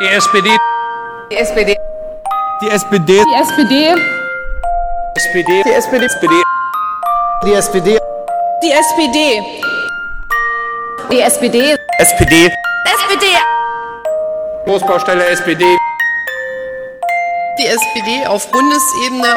Die SPD. Die SPD. Die SPD. Die SPD. SPD. Die SPD. SPD. Die SPD. Die SPD. Die SPD. SPD. SPD. Großbaustelle SPD. Die SPD auf Bundesebene.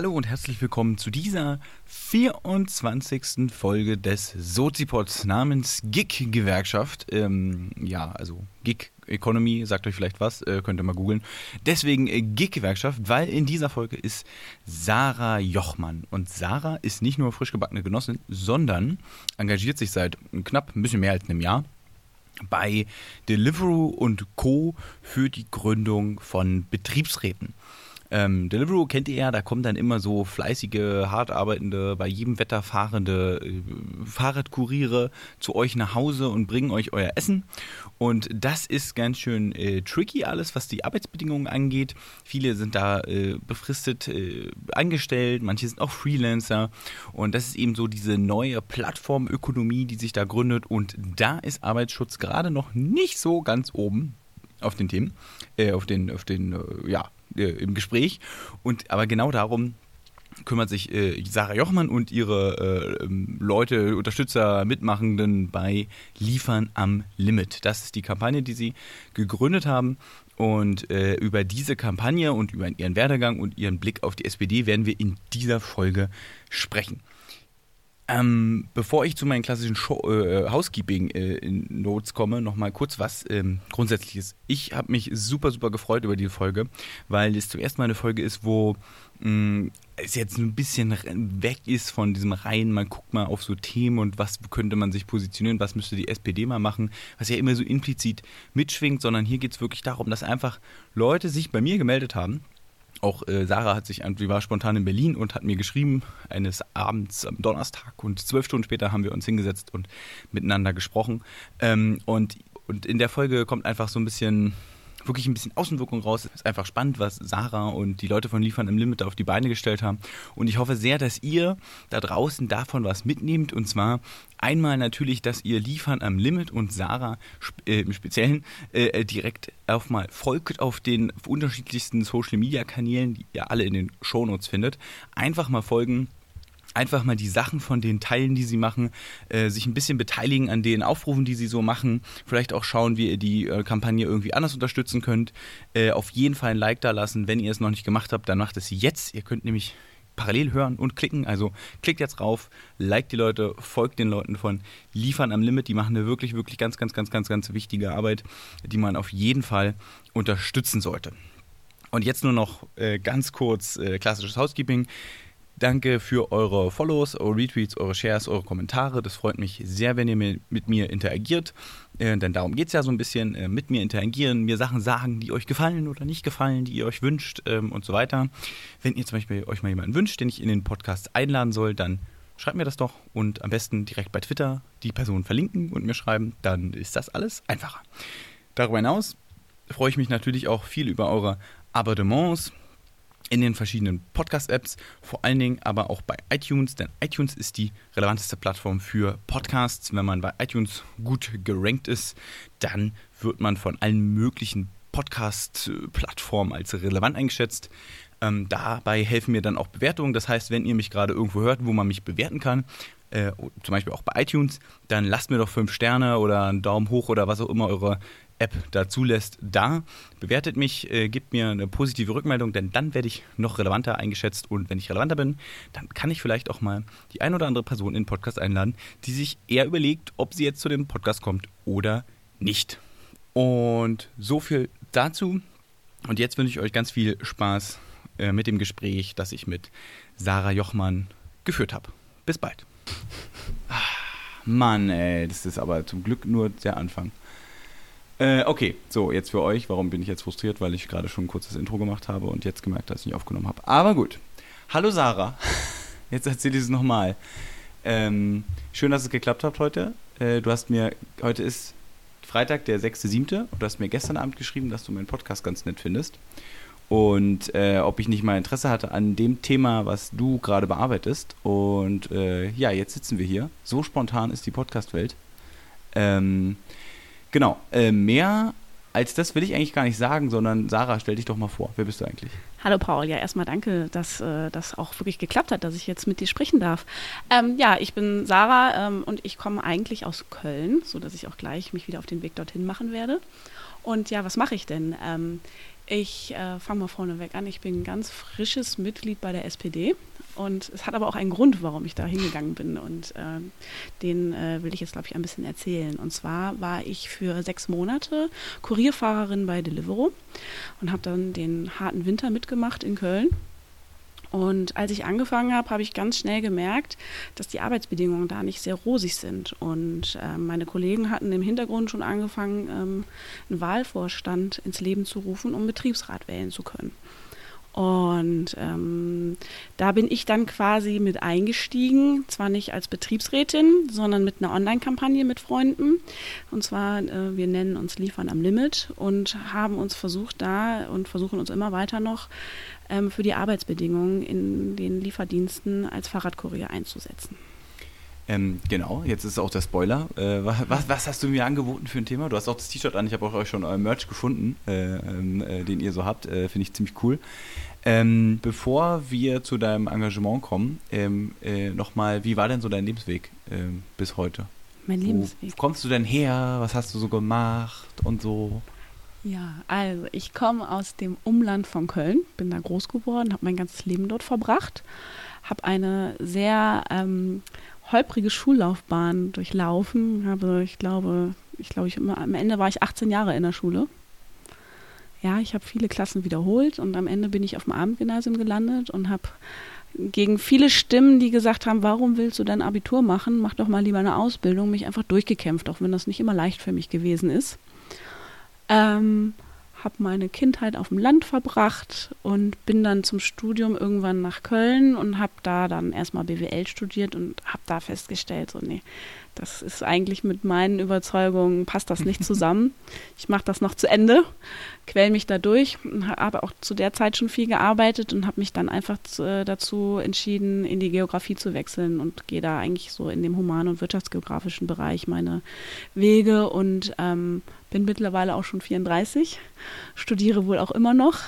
Hallo und herzlich willkommen zu dieser 24. Folge des Sozipods namens GIG Gewerkschaft. Ähm, ja, also GIG Economy, sagt euch vielleicht was, äh, könnt ihr mal googeln. Deswegen äh, GIG Gewerkschaft, weil in dieser Folge ist Sarah Jochmann. Und Sarah ist nicht nur frisch gebackene Genossin, sondern engagiert sich seit knapp ein bisschen mehr als einem Jahr bei Deliveroo und Co. für die Gründung von Betriebsräten. Ähm, Deliveroo kennt ihr ja, da kommen dann immer so fleißige, hart arbeitende, bei jedem Wetter fahrende äh, Fahrradkuriere zu euch nach Hause und bringen euch euer Essen. Und das ist ganz schön äh, tricky alles, was die Arbeitsbedingungen angeht. Viele sind da äh, befristet äh, angestellt, manche sind auch Freelancer. Und das ist eben so diese neue Plattformökonomie, die sich da gründet. Und da ist Arbeitsschutz gerade noch nicht so ganz oben auf den Themen, äh, auf den, auf den, äh, ja, äh, im Gespräch. Und aber genau darum kümmert sich äh, Sarah Jochmann und ihre äh, ähm, Leute, Unterstützer, Mitmachenden bei Liefern am Limit. Das ist die Kampagne, die sie gegründet haben. Und äh, über diese Kampagne und über ihren Werdegang und ihren Blick auf die SPD werden wir in dieser Folge sprechen. Ähm, bevor ich zu meinen klassischen Show, äh, Housekeeping-Notes äh, komme, nochmal kurz was ähm, Grundsätzliches. Ich habe mich super, super gefreut über die Folge, weil es zuerst mal eine Folge ist, wo mh, es jetzt ein bisschen weg ist von diesem reinen, man guckt mal auf so Themen und was könnte man sich positionieren, was müsste die SPD mal machen, was ja immer so implizit mitschwingt, sondern hier geht es wirklich darum, dass einfach Leute sich bei mir gemeldet haben auch äh, Sarah hat sich, die war spontan in Berlin und hat mir geschrieben, eines Abends am Donnerstag und zwölf Stunden später haben wir uns hingesetzt und miteinander gesprochen. Ähm, und, und in der Folge kommt einfach so ein bisschen wirklich ein bisschen Außenwirkung raus. Es ist einfach spannend, was Sarah und die Leute von Liefern im Limit auf die Beine gestellt haben. Und ich hoffe sehr, dass ihr da draußen davon was mitnehmt. Und zwar einmal natürlich, dass ihr Liefern am Limit und Sarah äh, im Speziellen äh, direkt auf mal folgt auf den unterschiedlichsten Social Media Kanälen, die ihr alle in den Shownotes findet. Einfach mal folgen einfach mal die Sachen von den Teilen, die sie machen, äh, sich ein bisschen beteiligen an den Aufrufen, die sie so machen. Vielleicht auch schauen, wie ihr die äh, Kampagne irgendwie anders unterstützen könnt. Äh, auf jeden Fall ein Like da lassen. Wenn ihr es noch nicht gemacht habt, dann macht es jetzt. Ihr könnt nämlich parallel hören und klicken. Also klickt jetzt rauf, liked die Leute, folgt den Leuten von Liefern am Limit. Die machen eine wirklich, wirklich ganz, ganz, ganz, ganz, ganz wichtige Arbeit, die man auf jeden Fall unterstützen sollte. Und jetzt nur noch äh, ganz kurz äh, klassisches Housekeeping. Danke für eure Follows, eure Retweets, eure Shares, eure Kommentare. Das freut mich sehr, wenn ihr mit mir interagiert. Äh, denn darum geht es ja so ein bisschen. Äh, mit mir interagieren, mir Sachen sagen, die euch gefallen oder nicht gefallen, die ihr euch wünscht ähm, und so weiter. Wenn ihr zum Beispiel euch mal jemanden wünscht, den ich in den Podcast einladen soll, dann schreibt mir das doch und am besten direkt bei Twitter die Person verlinken und mir schreiben. Dann ist das alles einfacher. Darüber hinaus freue ich mich natürlich auch viel über eure Abonnements in den verschiedenen Podcast-Apps, vor allen Dingen aber auch bei iTunes, denn iTunes ist die relevanteste Plattform für Podcasts. Wenn man bei iTunes gut gerankt ist, dann wird man von allen möglichen Podcast-Plattformen als relevant eingeschätzt. Ähm, dabei helfen mir dann auch Bewertungen. Das heißt, wenn ihr mich gerade irgendwo hört, wo man mich bewerten kann, äh, zum Beispiel auch bei iTunes, dann lasst mir doch fünf Sterne oder einen Daumen hoch oder was auch immer eure App da zulässt, da. Bewertet mich, äh, gibt mir eine positive Rückmeldung, denn dann werde ich noch relevanter eingeschätzt und wenn ich relevanter bin, dann kann ich vielleicht auch mal die ein oder andere Person in den Podcast einladen, die sich eher überlegt, ob sie jetzt zu dem Podcast kommt oder nicht. Und so viel dazu. Und jetzt wünsche ich euch ganz viel Spaß äh, mit dem Gespräch, das ich mit Sarah Jochmann geführt habe. Bis bald. Ah, Mann, ey, das ist aber zum Glück nur der Anfang. Äh, okay, so, jetzt für euch. Warum bin ich jetzt frustriert? Weil ich gerade schon ein kurzes Intro gemacht habe und jetzt gemerkt, dass ich nicht aufgenommen habe. Aber gut. Hallo Sarah. Jetzt erzähle ich es nochmal. Ähm, schön, dass es geklappt hat heute. Äh, du hast mir, heute ist Freitag, der 6.7. und du hast mir gestern Abend geschrieben, dass du meinen Podcast ganz nett findest. Und äh, ob ich nicht mal Interesse hatte an dem Thema, was du gerade bearbeitest. Und äh, ja, jetzt sitzen wir hier. So spontan ist die Podcast-Welt. Ähm, genau, äh, mehr als das will ich eigentlich gar nicht sagen, sondern Sarah, stell dich doch mal vor. Wer bist du eigentlich? Hallo Paul, ja erstmal danke, dass äh, das auch wirklich geklappt hat, dass ich jetzt mit dir sprechen darf. Ähm, ja, ich bin Sarah ähm, und ich komme eigentlich aus Köln, sodass ich auch gleich mich wieder auf den Weg dorthin machen werde. Und ja, was mache ich denn? Ähm, ich äh, fange mal vorneweg an. Ich bin ein ganz frisches Mitglied bei der SPD und es hat aber auch einen Grund, warum ich da hingegangen bin und äh, den äh, will ich jetzt, glaube ich, ein bisschen erzählen. Und zwar war ich für sechs Monate Kurierfahrerin bei Deliveroo und habe dann den harten Winter mitgemacht in Köln und als ich angefangen habe, habe ich ganz schnell gemerkt, dass die Arbeitsbedingungen da nicht sehr rosig sind. Und äh, meine Kollegen hatten im Hintergrund schon angefangen, ähm, einen Wahlvorstand ins Leben zu rufen, um Betriebsrat wählen zu können. Und ähm, da bin ich dann quasi mit eingestiegen, zwar nicht als Betriebsrätin, sondern mit einer Online-Kampagne mit Freunden. Und zwar, äh, wir nennen uns Liefern am Limit und haben uns versucht da und versuchen uns immer weiter noch ähm, für die Arbeitsbedingungen in den Lieferdiensten als Fahrradkurier einzusetzen. Ähm, genau, jetzt ist auch der Spoiler. Äh, was, was, hast du mir angeboten für ein Thema? Du hast auch das T-Shirt an, ich habe auch euch schon euren Merch gefunden, äh, ähm, äh, den ihr so habt. Äh, finde ich ziemlich cool. Ähm, bevor wir zu deinem Engagement kommen, ähm, äh, nochmal, wie war denn so dein Lebensweg ähm, bis heute? Mein Lebensweg. Wo kommst du denn her? Was hast du so gemacht und so? Ja, also ich komme aus dem Umland von Köln, bin da groß geworden, habe mein ganzes Leben dort verbracht, habe eine sehr ähm, holprige Schullaufbahn durchlaufen, habe, ich glaube, ich glaube, ich immer, am Ende war ich 18 Jahre in der Schule. Ja, ich habe viele Klassen wiederholt und am Ende bin ich auf dem Abendgymnasium gelandet und habe gegen viele Stimmen, die gesagt haben, warum willst du dein Abitur machen, mach doch mal lieber eine Ausbildung, mich einfach durchgekämpft, auch wenn das nicht immer leicht für mich gewesen ist. Ähm, habe meine Kindheit auf dem Land verbracht und bin dann zum Studium irgendwann nach Köln und habe da dann erstmal BWL studiert und habe da festgestellt, so nee, das ist eigentlich mit meinen Überzeugungen, passt das nicht zusammen. Ich mache das noch zu Ende, quäl mich da durch habe auch zu der Zeit schon viel gearbeitet und habe mich dann einfach zu, äh, dazu entschieden, in die Geografie zu wechseln und gehe da eigentlich so in dem human- und wirtschaftsgeografischen Bereich meine Wege und ähm, bin mittlerweile auch schon 34, studiere wohl auch immer noch,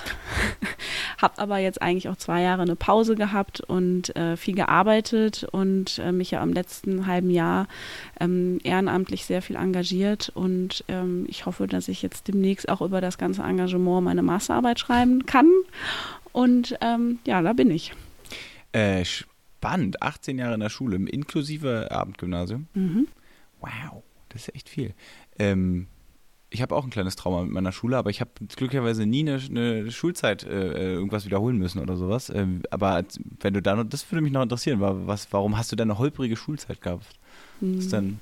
habe aber jetzt eigentlich auch zwei Jahre eine Pause gehabt und äh, viel gearbeitet und äh, mich ja im letzten halben Jahr ähm, ehrenamtlich sehr viel engagiert und ähm, ich hoffe, dass ich jetzt demnächst auch über das ganze Engagement meine Masterarbeit schreiben kann und ähm, ja, da bin ich. Äh, spannend, 18 Jahre in der Schule, inklusive Abendgymnasium. Mhm. Wow, das ist echt viel. Ähm, ich habe auch ein kleines Trauma mit meiner Schule, aber ich habe glücklicherweise nie eine, eine Schulzeit äh, irgendwas wiederholen müssen oder sowas. Ähm, aber wenn du da noch, das würde mich noch interessieren, was, warum hast du denn eine holprige Schulzeit gehabt? Was denn?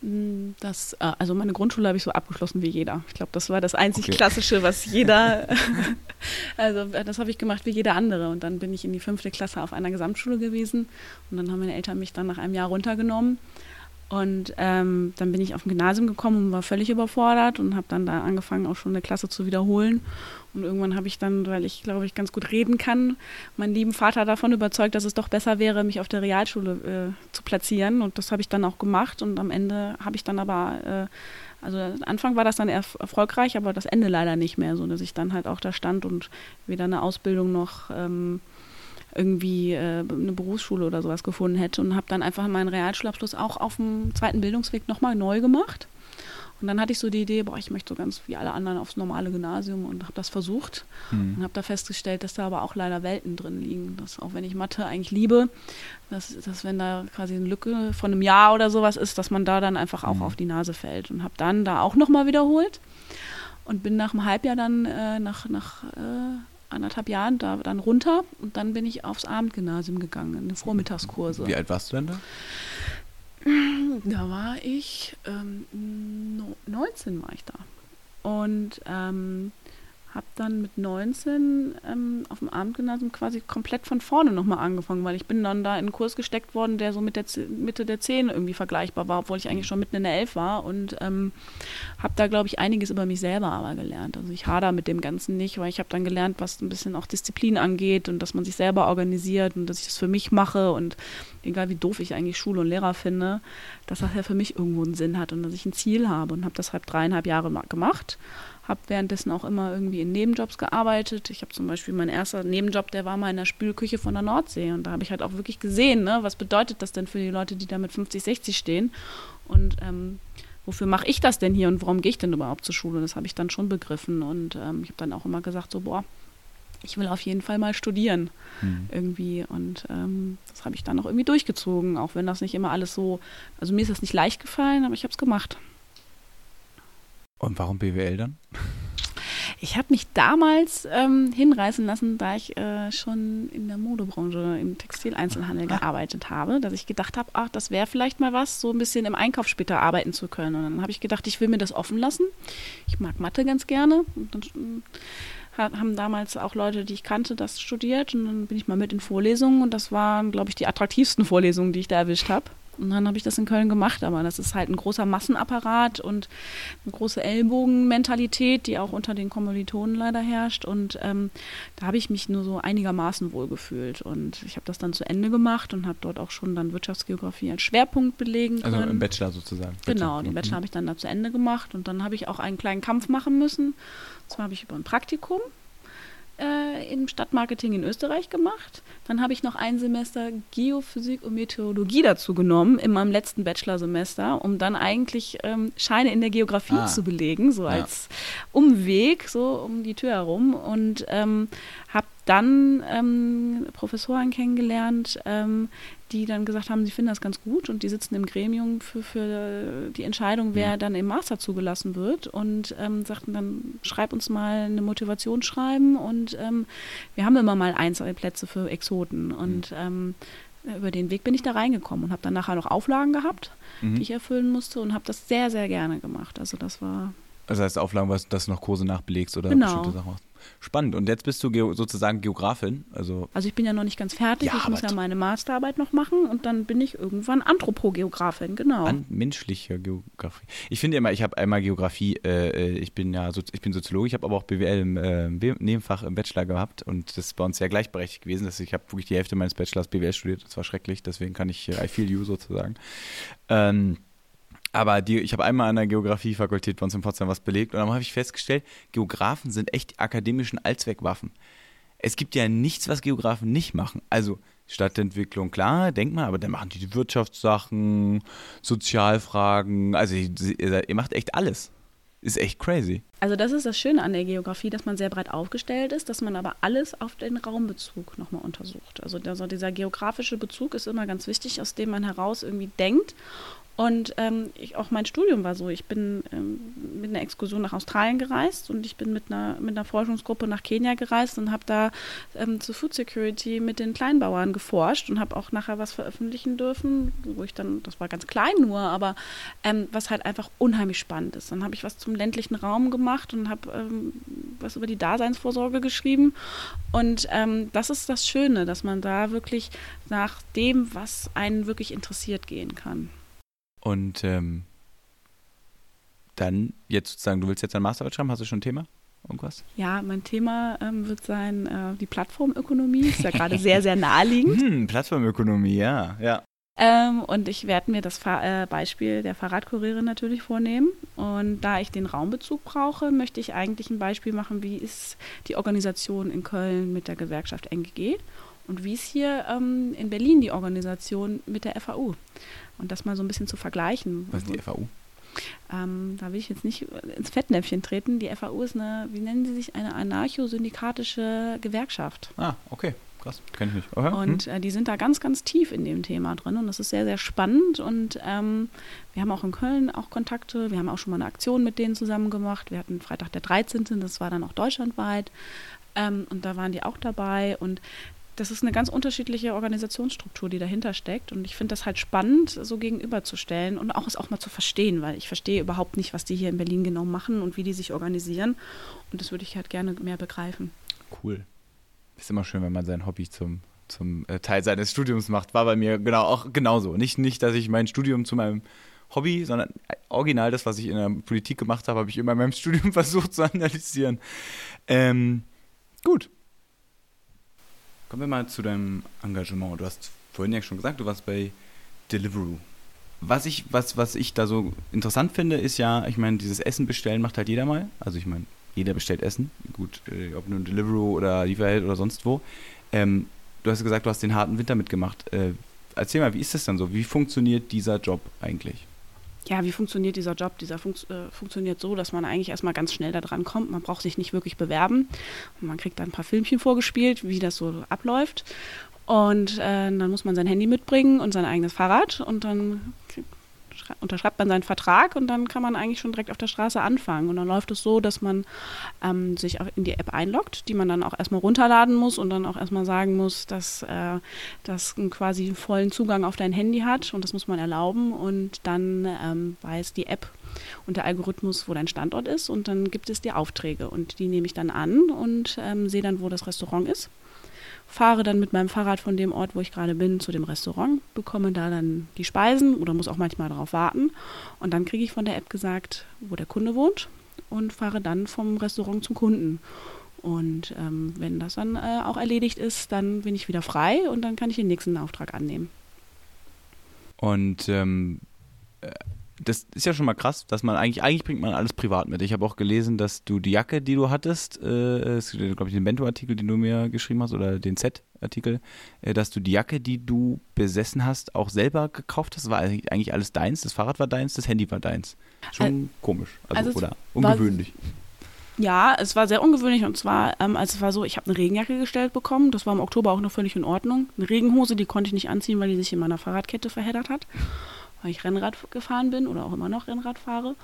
Mm, das, äh, also meine Grundschule habe ich so abgeschlossen wie jeder. Ich glaube, das war das einzig okay. Klassische, was jeder, also äh, das habe ich gemacht wie jeder andere. Und dann bin ich in die fünfte Klasse auf einer Gesamtschule gewesen und dann haben meine Eltern mich dann nach einem Jahr runtergenommen und ähm, dann bin ich auf ein Gymnasium gekommen und war völlig überfordert und habe dann da angefangen, auch schon eine Klasse zu wiederholen. Und irgendwann habe ich dann, weil ich glaube ich ganz gut reden kann, meinen lieben Vater davon überzeugt, dass es doch besser wäre, mich auf der Realschule äh, zu platzieren. Und das habe ich dann auch gemacht. Und am Ende habe ich dann aber, äh, also Anfang war das dann erf erfolgreich, aber das Ende leider nicht mehr, so dass ich dann halt auch da stand und weder eine Ausbildung noch ähm, irgendwie äh, eine Berufsschule oder sowas gefunden hätte und habe dann einfach meinen Realschulabschluss auch auf dem zweiten Bildungsweg nochmal neu gemacht. Und dann hatte ich so die Idee, boah, ich möchte so ganz wie alle anderen aufs normale Gymnasium und habe das versucht mhm. und habe da festgestellt, dass da aber auch leider Welten drin liegen. Dass auch wenn ich Mathe eigentlich liebe, dass, dass wenn da quasi eine Lücke von einem Jahr oder sowas ist, dass man da dann einfach auch mhm. auf die Nase fällt. Und habe dann da auch nochmal wiederholt und bin nach einem Halbjahr dann äh, nach, nach äh, anderthalb Jahren da dann runter und dann bin ich aufs Abendgymnasium gegangen, in Vormittagskurse. Wie alt warst du denn da? Da war ich, ähm, 19 war ich da. Und ähm, habe dann mit 19 ähm, auf dem Abendgymnasium quasi komplett von vorne nochmal angefangen, weil ich bin dann da in einen Kurs gesteckt worden, der so mit der Z Mitte der 10 irgendwie vergleichbar war, obwohl ich eigentlich schon mitten in der 11 war und ähm, habe da, glaube ich, einiges über mich selber aber gelernt. Also ich hader mit dem Ganzen nicht, weil ich habe dann gelernt, was ein bisschen auch Disziplin angeht und dass man sich selber organisiert und dass ich das für mich mache und egal wie doof ich eigentlich Schule und Lehrer finde, dass das ja für mich irgendwo einen Sinn hat und dass ich ein Ziel habe und habe das halt dreieinhalb Jahre gemacht habe währenddessen auch immer irgendwie in Nebenjobs gearbeitet. Ich habe zum Beispiel mein erster Nebenjob, der war mal in der Spülküche von der Nordsee. Und da habe ich halt auch wirklich gesehen, ne, was bedeutet das denn für die Leute, die da mit 50, 60 stehen. Und ähm, wofür mache ich das denn hier und warum gehe ich denn überhaupt zur Schule? Das habe ich dann schon begriffen. Und ähm, ich habe dann auch immer gesagt, so, boah, ich will auf jeden Fall mal studieren hm. irgendwie. Und ähm, das habe ich dann auch irgendwie durchgezogen, auch wenn das nicht immer alles so, also mir ist das nicht leicht gefallen, aber ich habe es gemacht. Und warum BWL dann? Ich habe mich damals ähm, hinreißen lassen, da ich äh, schon in der Modebranche, im Textileinzelhandel ah. gearbeitet habe, dass ich gedacht habe, ach, das wäre vielleicht mal was, so ein bisschen im Einkauf später arbeiten zu können. Und dann habe ich gedacht, ich will mir das offen lassen. Ich mag Mathe ganz gerne. Und dann haben damals auch Leute, die ich kannte, das studiert. Und dann bin ich mal mit in Vorlesungen und das waren, glaube ich, die attraktivsten Vorlesungen, die ich da erwischt habe. Und dann habe ich das in Köln gemacht, aber das ist halt ein großer Massenapparat und eine große Ellbogenmentalität, die auch unter den Kommilitonen leider herrscht. Und ähm, da habe ich mich nur so einigermaßen wohl gefühlt. Und ich habe das dann zu Ende gemacht und habe dort auch schon dann Wirtschaftsgeografie als Schwerpunkt belegen können. Also im Bachelor sozusagen. Genau, den Bachelor habe ich dann da zu Ende gemacht und dann habe ich auch einen kleinen Kampf machen müssen. Und zwar habe ich über ein Praktikum äh, im Stadtmarketing in Österreich gemacht. Dann habe ich noch ein Semester Geophysik und Meteorologie dazu genommen in meinem letzten Bachelorsemester, um dann eigentlich ähm, Scheine in der Geografie ah. zu belegen, so ja. als Umweg, so um die Tür herum. Und ähm, habe dann ähm, Professoren kennengelernt, ähm, die dann gesagt haben, sie finden das ganz gut und die sitzen im Gremium für, für die Entscheidung, wer mhm. dann im Master zugelassen wird und ähm, sagten dann, schreib uns mal eine Motivation schreiben und ähm, wir haben immer mal Einzelplätze für Exoten und mhm. ähm, über den Weg bin ich da reingekommen und habe dann nachher noch Auflagen gehabt, mhm. die ich erfüllen musste und habe das sehr, sehr gerne gemacht. Also das war das heißt Auflagen, was, dass du noch Kurse nachbelegst oder genau. bestimmte Sachen machst. Spannend. Und jetzt bist du geo sozusagen Geografin. Also, also ich bin ja noch nicht ganz fertig. Ja, ich muss ja meine Masterarbeit noch machen und dann bin ich irgendwann Anthropogeografin, genau. An menschliche Geografie. Ich finde immer, ich habe einmal Geografie, äh, äh, ich bin ja so, ich bin Soziologe, ich habe aber auch BWL im äh, Nebenfach im Bachelor gehabt und das ist bei uns sehr gleichberechtigt gewesen. Dass ich habe wirklich die Hälfte meines Bachelors BWL studiert. Das war schrecklich, deswegen kann ich äh, I feel you sozusagen. Ähm, aber die, ich habe einmal an der Geografiefakultät bei uns in Potsdam was belegt und dann habe ich festgestellt, Geografen sind echt akademischen Allzweckwaffen. Es gibt ja nichts, was Geografen nicht machen. Also Stadtentwicklung, klar, denkt man, aber dann machen die Wirtschaftssachen, Sozialfragen, also ihr, ihr macht echt alles. Ist echt crazy. Also das ist das Schöne an der Geografie, dass man sehr breit aufgestellt ist, dass man aber alles auf den Raumbezug nochmal untersucht. Also, also dieser geografische Bezug ist immer ganz wichtig, aus dem man heraus irgendwie denkt und ähm, ich, auch mein Studium war so. Ich bin ähm, mit einer Exkursion nach Australien gereist und ich bin mit einer, mit einer Forschungsgruppe nach Kenia gereist und habe da ähm, zu Food Security mit den Kleinbauern geforscht und habe auch nachher was veröffentlichen dürfen, wo ich dann, das war ganz klein nur, aber ähm, was halt einfach unheimlich spannend ist. Dann habe ich was zum ländlichen Raum gemacht und habe ähm, was über die Daseinsvorsorge geschrieben. Und ähm, das ist das Schöne, dass man da wirklich nach dem, was einen wirklich interessiert, gehen kann. Und ähm, dann jetzt sozusagen, du willst jetzt ein Masterarbeit schreiben, hast du schon ein Thema? Irgendwas? Ja, mein Thema ähm, wird sein, äh, die Plattformökonomie. Ist ja gerade sehr, sehr naheliegend. Hm, Plattformökonomie, ja, ja. Ähm, und ich werde mir das Fahr äh, Beispiel der Fahrradkuriere natürlich vornehmen. Und da ich den Raumbezug brauche, möchte ich eigentlich ein Beispiel machen, wie ist die Organisation in Köln mit der Gewerkschaft NGG und wie ist hier ähm, in Berlin die Organisation mit der FAU. Und das mal so ein bisschen zu vergleichen. Was ist die FAU? Ähm, da will ich jetzt nicht ins Fettnäpfchen treten. Die FAU ist eine, wie nennen sie sich, eine anarcho-syndikatische Gewerkschaft. Ah, okay. Krass, kenne ich nicht. Okay. Und hm. äh, die sind da ganz, ganz tief in dem Thema drin und das ist sehr, sehr spannend. Und ähm, wir haben auch in Köln auch Kontakte. Wir haben auch schon mal eine Aktion mit denen zusammen gemacht. Wir hatten Freitag der 13., das war dann auch deutschlandweit. Ähm, und da waren die auch dabei. Und das ist eine ganz unterschiedliche Organisationsstruktur, die dahinter steckt. Und ich finde das halt spannend, so gegenüberzustellen und auch es auch mal zu verstehen, weil ich verstehe überhaupt nicht, was die hier in Berlin genau machen und wie die sich organisieren. Und das würde ich halt gerne mehr begreifen. Cool. Ist immer schön, wenn man sein Hobby zum, zum äh, Teil seines Studiums macht. War bei mir genau auch genauso. Nicht, nicht, dass ich mein Studium zu meinem Hobby, sondern original das, was ich in der Politik gemacht habe, habe ich immer in meinem Studium versucht zu analysieren. Ähm, gut. Kommen wir mal zu deinem Engagement. Du hast vorhin ja schon gesagt, du warst bei Deliveroo. Was ich, was, was ich da so interessant finde, ist ja, ich meine, dieses Essen bestellen macht halt jeder mal. Also ich meine, jeder bestellt Essen. Gut, äh, ob nun Deliveroo oder Lieferheld oder sonst wo. Ähm, du hast gesagt, du hast den harten Winter mitgemacht. Äh, erzähl mal, wie ist das dann so? Wie funktioniert dieser Job eigentlich? Ja, wie funktioniert dieser Job? Dieser fun äh, funktioniert so, dass man eigentlich erstmal ganz schnell da dran kommt. Man braucht sich nicht wirklich bewerben. Und man kriegt dann ein paar Filmchen vorgespielt, wie das so abläuft. Und äh, dann muss man sein Handy mitbringen und sein eigenes Fahrrad. Und dann unterschreibt man seinen Vertrag und dann kann man eigentlich schon direkt auf der Straße anfangen. Und dann läuft es so, dass man ähm, sich auch in die App einloggt, die man dann auch erstmal runterladen muss und dann auch erstmal sagen muss, dass äh, das quasi vollen Zugang auf dein Handy hat. Und das muss man erlauben. Und dann ähm, weiß die App und der Algorithmus, wo dein Standort ist. Und dann gibt es dir Aufträge. Und die nehme ich dann an und ähm, sehe dann, wo das Restaurant ist fahre dann mit meinem Fahrrad von dem Ort, wo ich gerade bin, zu dem Restaurant, bekomme da dann die Speisen oder muss auch manchmal darauf warten. Und dann kriege ich von der App gesagt, wo der Kunde wohnt und fahre dann vom Restaurant zum Kunden. Und ähm, wenn das dann äh, auch erledigt ist, dann bin ich wieder frei und dann kann ich den nächsten Auftrag annehmen. Und ähm, äh, das ist ja schon mal krass, dass man eigentlich, eigentlich bringt man alles privat mit. Ich habe auch gelesen, dass du die Jacke, die du hattest, äh, glaube ich, den Bento-Artikel, den du mir geschrieben hast, oder den Z-Artikel, äh, dass du die Jacke, die du besessen hast, auch selber gekauft hast. Das war eigentlich alles deins, das Fahrrad war deins, das Handy war deins. Schon äh, komisch, also, also oder ungewöhnlich. Ja, es war sehr ungewöhnlich und zwar, ähm, also es war so, ich habe eine Regenjacke gestellt bekommen, das war im Oktober auch noch völlig in Ordnung. Eine Regenhose, die konnte ich nicht anziehen, weil die sich in meiner Fahrradkette verheddert hat weil ich Rennrad gefahren bin oder auch immer noch Rennrad fahre.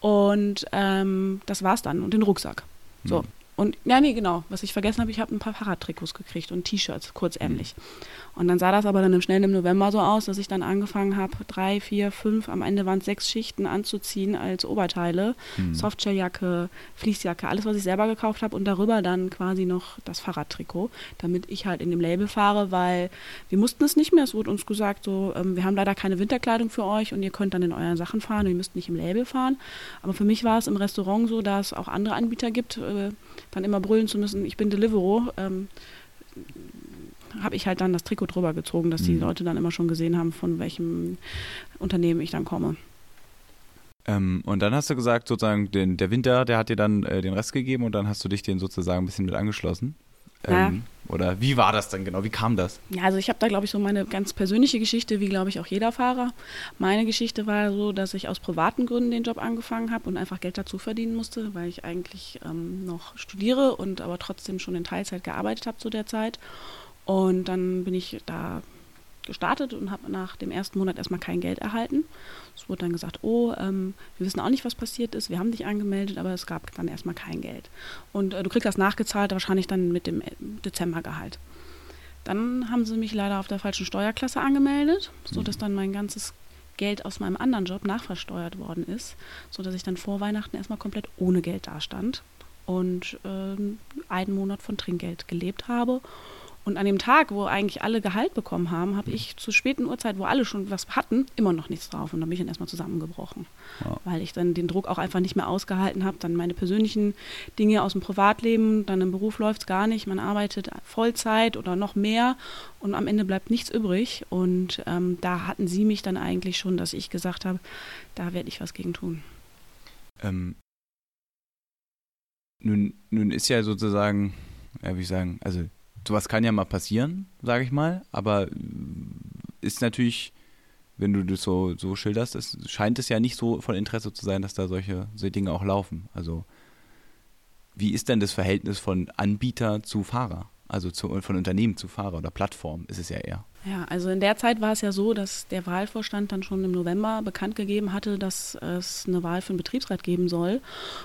Und ähm, das war's dann. Und den Rucksack. So. Mhm. Und ja, nee, genau. Was ich vergessen habe, ich habe ein paar Fahrradtrikots gekriegt und T-Shirts, kurzärmlich. Mhm. Und dann sah das aber dann im schnell im November so aus, dass ich dann angefangen habe, drei, vier, fünf, am Ende waren es sechs Schichten anzuziehen als Oberteile. Mhm. Softshelljacke, Fließjacke, alles, was ich selber gekauft habe und darüber dann quasi noch das Fahrradtrikot, damit ich halt in dem Label fahre, weil wir mussten es nicht mehr. Es wurde uns gesagt, so, ähm, wir haben leider keine Winterkleidung für euch und ihr könnt dann in euren Sachen fahren und ihr müsst nicht im Label fahren. Aber für mich war es im Restaurant so, dass es auch andere Anbieter gibt, äh, dann immer brüllen zu müssen, ich bin Deliveroo. Ähm, habe ich halt dann das Trikot drüber gezogen, dass die mhm. Leute dann immer schon gesehen haben, von welchem Unternehmen ich dann komme. Ähm, und dann hast du gesagt, sozusagen, den, der Winter, der hat dir dann äh, den Rest gegeben und dann hast du dich den sozusagen ein bisschen mit angeschlossen. Ähm, ja. Oder wie war das dann genau? Wie kam das? Ja, also ich habe da, glaube ich, so meine ganz persönliche Geschichte, wie, glaube ich, auch jeder Fahrer. Meine Geschichte war so, dass ich aus privaten Gründen den Job angefangen habe und einfach Geld dazu verdienen musste, weil ich eigentlich ähm, noch studiere und aber trotzdem schon in Teilzeit gearbeitet habe zu der Zeit. Und dann bin ich da gestartet und habe nach dem ersten Monat erstmal kein Geld erhalten. Es wurde dann gesagt, oh, ähm, wir wissen auch nicht, was passiert ist, wir haben dich angemeldet, aber es gab dann erstmal kein Geld. Und äh, du kriegst das nachgezahlt, wahrscheinlich dann mit dem äh, Dezembergehalt. Dann haben sie mich leider auf der falschen Steuerklasse angemeldet, sodass dann mein ganzes Geld aus meinem anderen Job nachversteuert worden ist, sodass ich dann vor Weihnachten erstmal komplett ohne Geld dastand und äh, einen Monat von Trinkgeld gelebt habe und an dem Tag, wo eigentlich alle Gehalt bekommen haben, habe ich zur späten Uhrzeit, wo alle schon was hatten, immer noch nichts drauf. Und dann bin ich dann erstmal zusammengebrochen. Ja. Weil ich dann den Druck auch einfach nicht mehr ausgehalten habe. Dann meine persönlichen Dinge aus dem Privatleben, dann im Beruf läuft es gar nicht. Man arbeitet Vollzeit oder noch mehr und am Ende bleibt nichts übrig. Und ähm, da hatten sie mich dann eigentlich schon, dass ich gesagt habe, da werde ich was gegen tun. Ähm, nun, nun ist ja sozusagen, ja, wie ich sagen, also sowas kann ja mal passieren, sage ich mal, aber ist natürlich, wenn du das so, so schilderst, es scheint es ja nicht so von Interesse zu sein, dass da solche, solche Dinge auch laufen. Also wie ist denn das Verhältnis von Anbieter zu Fahrer? Also zu, von Unternehmen zu Fahrer oder Plattform ist es ja eher. Ja, also in der Zeit war es ja so, dass der Wahlvorstand dann schon im November bekannt gegeben hatte, dass es eine Wahl für einen Betriebsrat geben soll.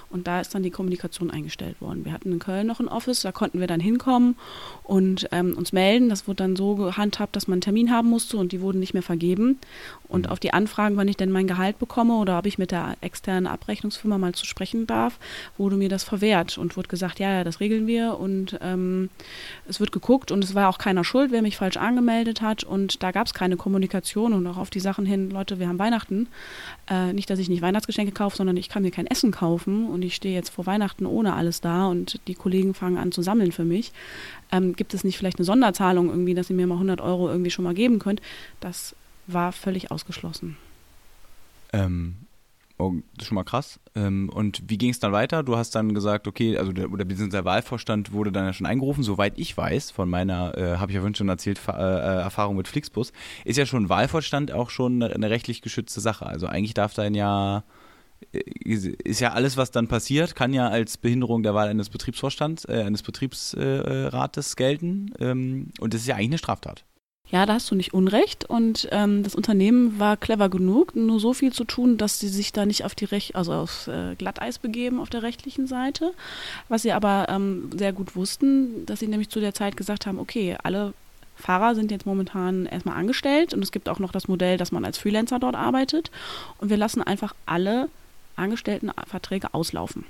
Und da ist dann die Kommunikation eingestellt worden. Wir hatten in Köln noch ein Office, da konnten wir dann hinkommen und ähm, uns melden. Das wurde dann so gehandhabt, dass man einen Termin haben musste und die wurden nicht mehr vergeben. Und mhm. auf die Anfragen, wann ich denn mein Gehalt bekomme oder ob ich mit der externen Abrechnungsfirma mal zu sprechen darf, wurde mir das verwehrt und wurde gesagt, ja, ja, das regeln wir. Und ähm, es wird geguckt und es war auch keiner schuld, wer mich falsch angemeldet hat und da gab es keine Kommunikation und auch auf die Sachen hin, Leute, wir haben Weihnachten. Äh, nicht, dass ich nicht Weihnachtsgeschenke kaufe, sondern ich kann mir kein Essen kaufen und ich stehe jetzt vor Weihnachten ohne alles da und die Kollegen fangen an zu sammeln für mich. Ähm, gibt es nicht vielleicht eine Sonderzahlung irgendwie, dass ihr mir mal 100 Euro irgendwie schon mal geben könnt? Das war völlig ausgeschlossen. Ähm, Oh, das ist schon mal krass. Ähm, und wie ging es dann weiter? Du hast dann gesagt, okay, also der, oder der Wahlvorstand wurde dann ja schon eingerufen. Soweit ich weiß, von meiner, äh, habe ich ja vorhin schon erzählt, äh, Erfahrung mit Flixbus, ist ja schon Wahlvorstand auch schon eine, rechtlich geschützte Sache. Also eigentlich darf dann ja äh, ist ja alles, was dann passiert, kann ja als Behinderung der Wahl eines Betriebsvorstands, äh, eines Betriebsrates gelten. Ähm, und das ist ja eigentlich eine Straftat. Ja, da hast du nicht Unrecht. Und ähm, das Unternehmen war clever genug, nur so viel zu tun, dass sie sich da nicht auf die Rech also auf äh, Glatteis begeben auf der rechtlichen Seite. Was sie aber ähm, sehr gut wussten, dass sie nämlich zu der Zeit gesagt haben, okay, alle Fahrer sind jetzt momentan erstmal angestellt und es gibt auch noch das Modell, dass man als Freelancer dort arbeitet. Und wir lassen einfach alle Angestelltenverträge auslaufen.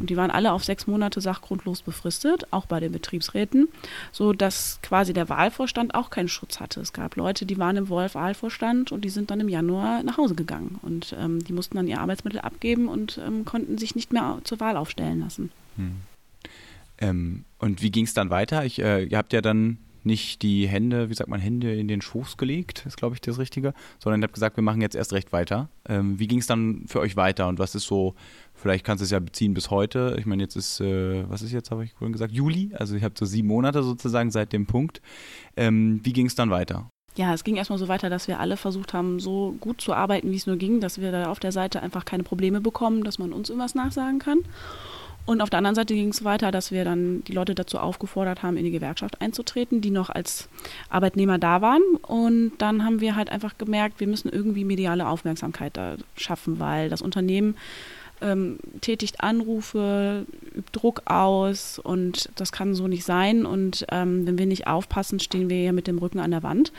Und die waren alle auf sechs Monate sachgrundlos befristet, auch bei den Betriebsräten, so dass quasi der Wahlvorstand auch keinen Schutz hatte. Es gab Leute, die waren im Wahlvorstand und die sind dann im Januar nach Hause gegangen und ähm, die mussten dann ihr Arbeitsmittel abgeben und ähm, konnten sich nicht mehr zur Wahl aufstellen lassen. Hm. Ähm, und wie ging es dann weiter? Ich, äh, ihr habt ja dann nicht die Hände, wie sagt man, Hände in den Schoß gelegt, ist glaube ich das Richtige, sondern ihr habt gesagt, wir machen jetzt erst recht weiter. Ähm, wie ging es dann für euch weiter und was ist so Vielleicht kannst du es ja beziehen bis heute. Ich meine, jetzt ist, äh, was ist jetzt, habe ich vorhin gesagt, Juli. Also ich habe so sieben Monate sozusagen seit dem Punkt. Ähm, wie ging es dann weiter? Ja, es ging erstmal so weiter, dass wir alle versucht haben, so gut zu arbeiten, wie es nur ging, dass wir da auf der Seite einfach keine Probleme bekommen, dass man uns irgendwas nachsagen kann. Und auf der anderen Seite ging es weiter, dass wir dann die Leute dazu aufgefordert haben, in die Gewerkschaft einzutreten, die noch als Arbeitnehmer da waren. Und dann haben wir halt einfach gemerkt, wir müssen irgendwie mediale Aufmerksamkeit da schaffen, weil das Unternehmen ähm, tätigt Anrufe, übt Druck aus und das kann so nicht sein. Und ähm, wenn wir nicht aufpassen, stehen wir ja mit dem Rücken an der Wand.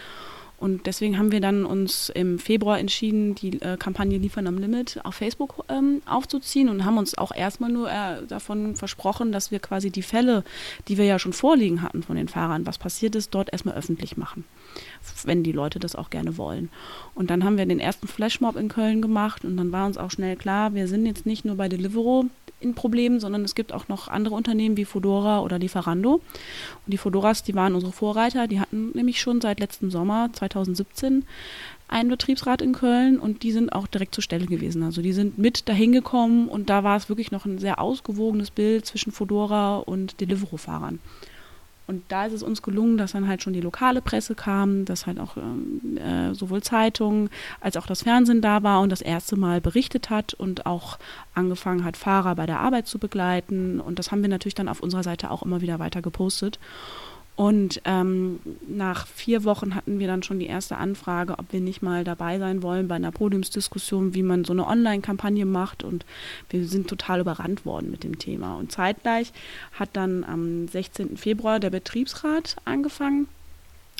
Und deswegen haben wir dann uns im Februar entschieden, die äh, Kampagne Liefern am Limit auf Facebook ähm, aufzuziehen und haben uns auch erstmal nur äh, davon versprochen, dass wir quasi die Fälle, die wir ja schon vorliegen hatten von den Fahrern, was passiert ist, dort erstmal öffentlich machen, wenn die Leute das auch gerne wollen. Und dann haben wir den ersten Flashmob in Köln gemacht und dann war uns auch schnell klar, wir sind jetzt nicht nur bei Deliveroo in Problemen, sondern es gibt auch noch andere Unternehmen wie Fodora oder Lieferando. Und die Fodoras, die waren unsere Vorreiter, die hatten nämlich schon seit letztem Sommer 2017 einen Betriebsrat in Köln und die sind auch direkt zur Stelle gewesen. Also die sind mit dahin gekommen und da war es wirklich noch ein sehr ausgewogenes Bild zwischen Fodora und Deliveroo-Fahrern. Und da ist es uns gelungen, dass dann halt schon die lokale Presse kam, dass halt auch ähm, äh, sowohl Zeitungen als auch das Fernsehen da war und das erste Mal berichtet hat und auch angefangen hat, Fahrer bei der Arbeit zu begleiten. Und das haben wir natürlich dann auf unserer Seite auch immer wieder weiter gepostet. Und ähm, nach vier Wochen hatten wir dann schon die erste Anfrage, ob wir nicht mal dabei sein wollen bei einer Podiumsdiskussion, wie man so eine Online-Kampagne macht. Und wir sind total überrannt worden mit dem Thema. Und zeitgleich hat dann am 16. Februar der Betriebsrat angefangen.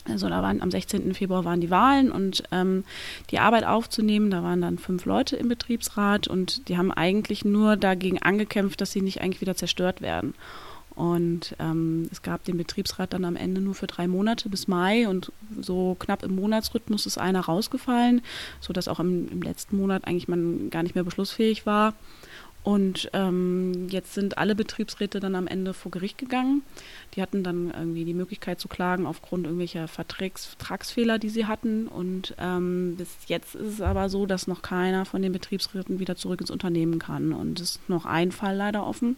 Also da waren am 16. Februar waren die Wahlen und ähm, die Arbeit aufzunehmen, da waren dann fünf Leute im Betriebsrat und die haben eigentlich nur dagegen angekämpft, dass sie nicht eigentlich wieder zerstört werden. Und ähm, es gab den Betriebsrat dann am Ende nur für drei Monate bis Mai und so knapp im Monatsrhythmus ist einer rausgefallen, sodass auch im, im letzten Monat eigentlich man gar nicht mehr beschlussfähig war. Und ähm, jetzt sind alle Betriebsräte dann am Ende vor Gericht gegangen. Die hatten dann irgendwie die Möglichkeit zu klagen aufgrund irgendwelcher Vertrags Vertragsfehler, die sie hatten. Und ähm, bis jetzt ist es aber so, dass noch keiner von den Betriebsräten wieder zurück ins Unternehmen kann. Und es ist noch ein Fall leider offen.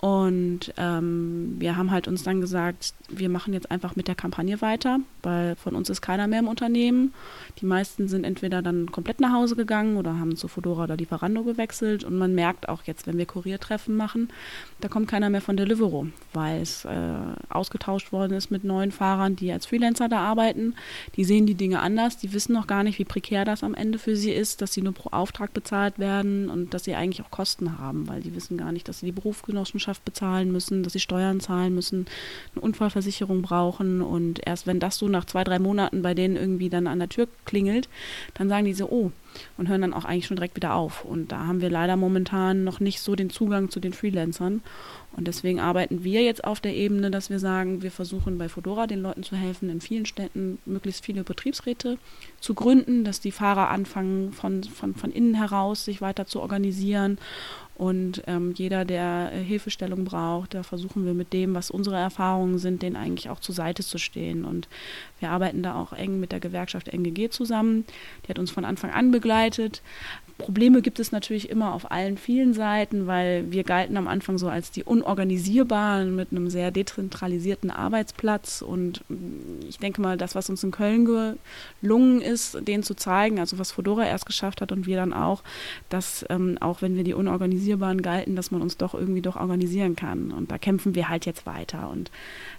Und ähm, wir haben halt uns dann gesagt, wir machen jetzt einfach mit der Kampagne weiter, weil von uns ist keiner mehr im Unternehmen. Die meisten sind entweder dann komplett nach Hause gegangen oder haben zu Fedora oder Lieferando gewechselt. Und man merkt auch jetzt, wenn wir Kuriertreffen machen, da kommt keiner mehr von Deliveroo, weil es äh, ausgetauscht worden ist mit neuen Fahrern, die als Freelancer da arbeiten. Die sehen die Dinge anders, die wissen noch gar nicht, wie prekär das am Ende für sie ist, dass sie nur pro Auftrag bezahlt werden und dass sie eigentlich auch Kosten haben, weil die wissen gar nicht, dass sie die Berufsgenossenschaft Rechenschaft bezahlen müssen, dass sie Steuern zahlen müssen, eine Unfallversicherung brauchen und erst wenn das so nach zwei, drei Monaten bei denen irgendwie dann an der Tür klingelt, dann sagen die so, oh, und hören dann auch eigentlich schon direkt wieder auf. Und da haben wir leider momentan noch nicht so den Zugang zu den Freelancern. Und deswegen arbeiten wir jetzt auf der Ebene, dass wir sagen, wir versuchen bei Fodora den Leuten zu helfen, in vielen Städten möglichst viele Betriebsräte zu gründen, dass die Fahrer anfangen, von, von, von innen heraus sich weiter zu organisieren und ähm, jeder, der äh, Hilfestellung braucht, da versuchen wir mit dem, was unsere Erfahrungen sind, den eigentlich auch zur Seite zu stehen. Und wir arbeiten da auch eng mit der Gewerkschaft NGG zusammen. Die hat uns von Anfang an begleitet. Probleme gibt es natürlich immer auf allen vielen Seiten, weil wir galten am Anfang so als die unorganisierbaren mit einem sehr dezentralisierten Arbeitsplatz. Und mm, ich denke mal, das, was uns in Köln gelungen ist, denen zu zeigen, also was Fedora erst geschafft hat und wir dann auch, dass ähm, auch wenn wir die unorganisierbaren galten, dass man uns doch irgendwie doch organisieren kann. Und da kämpfen wir halt jetzt weiter. Und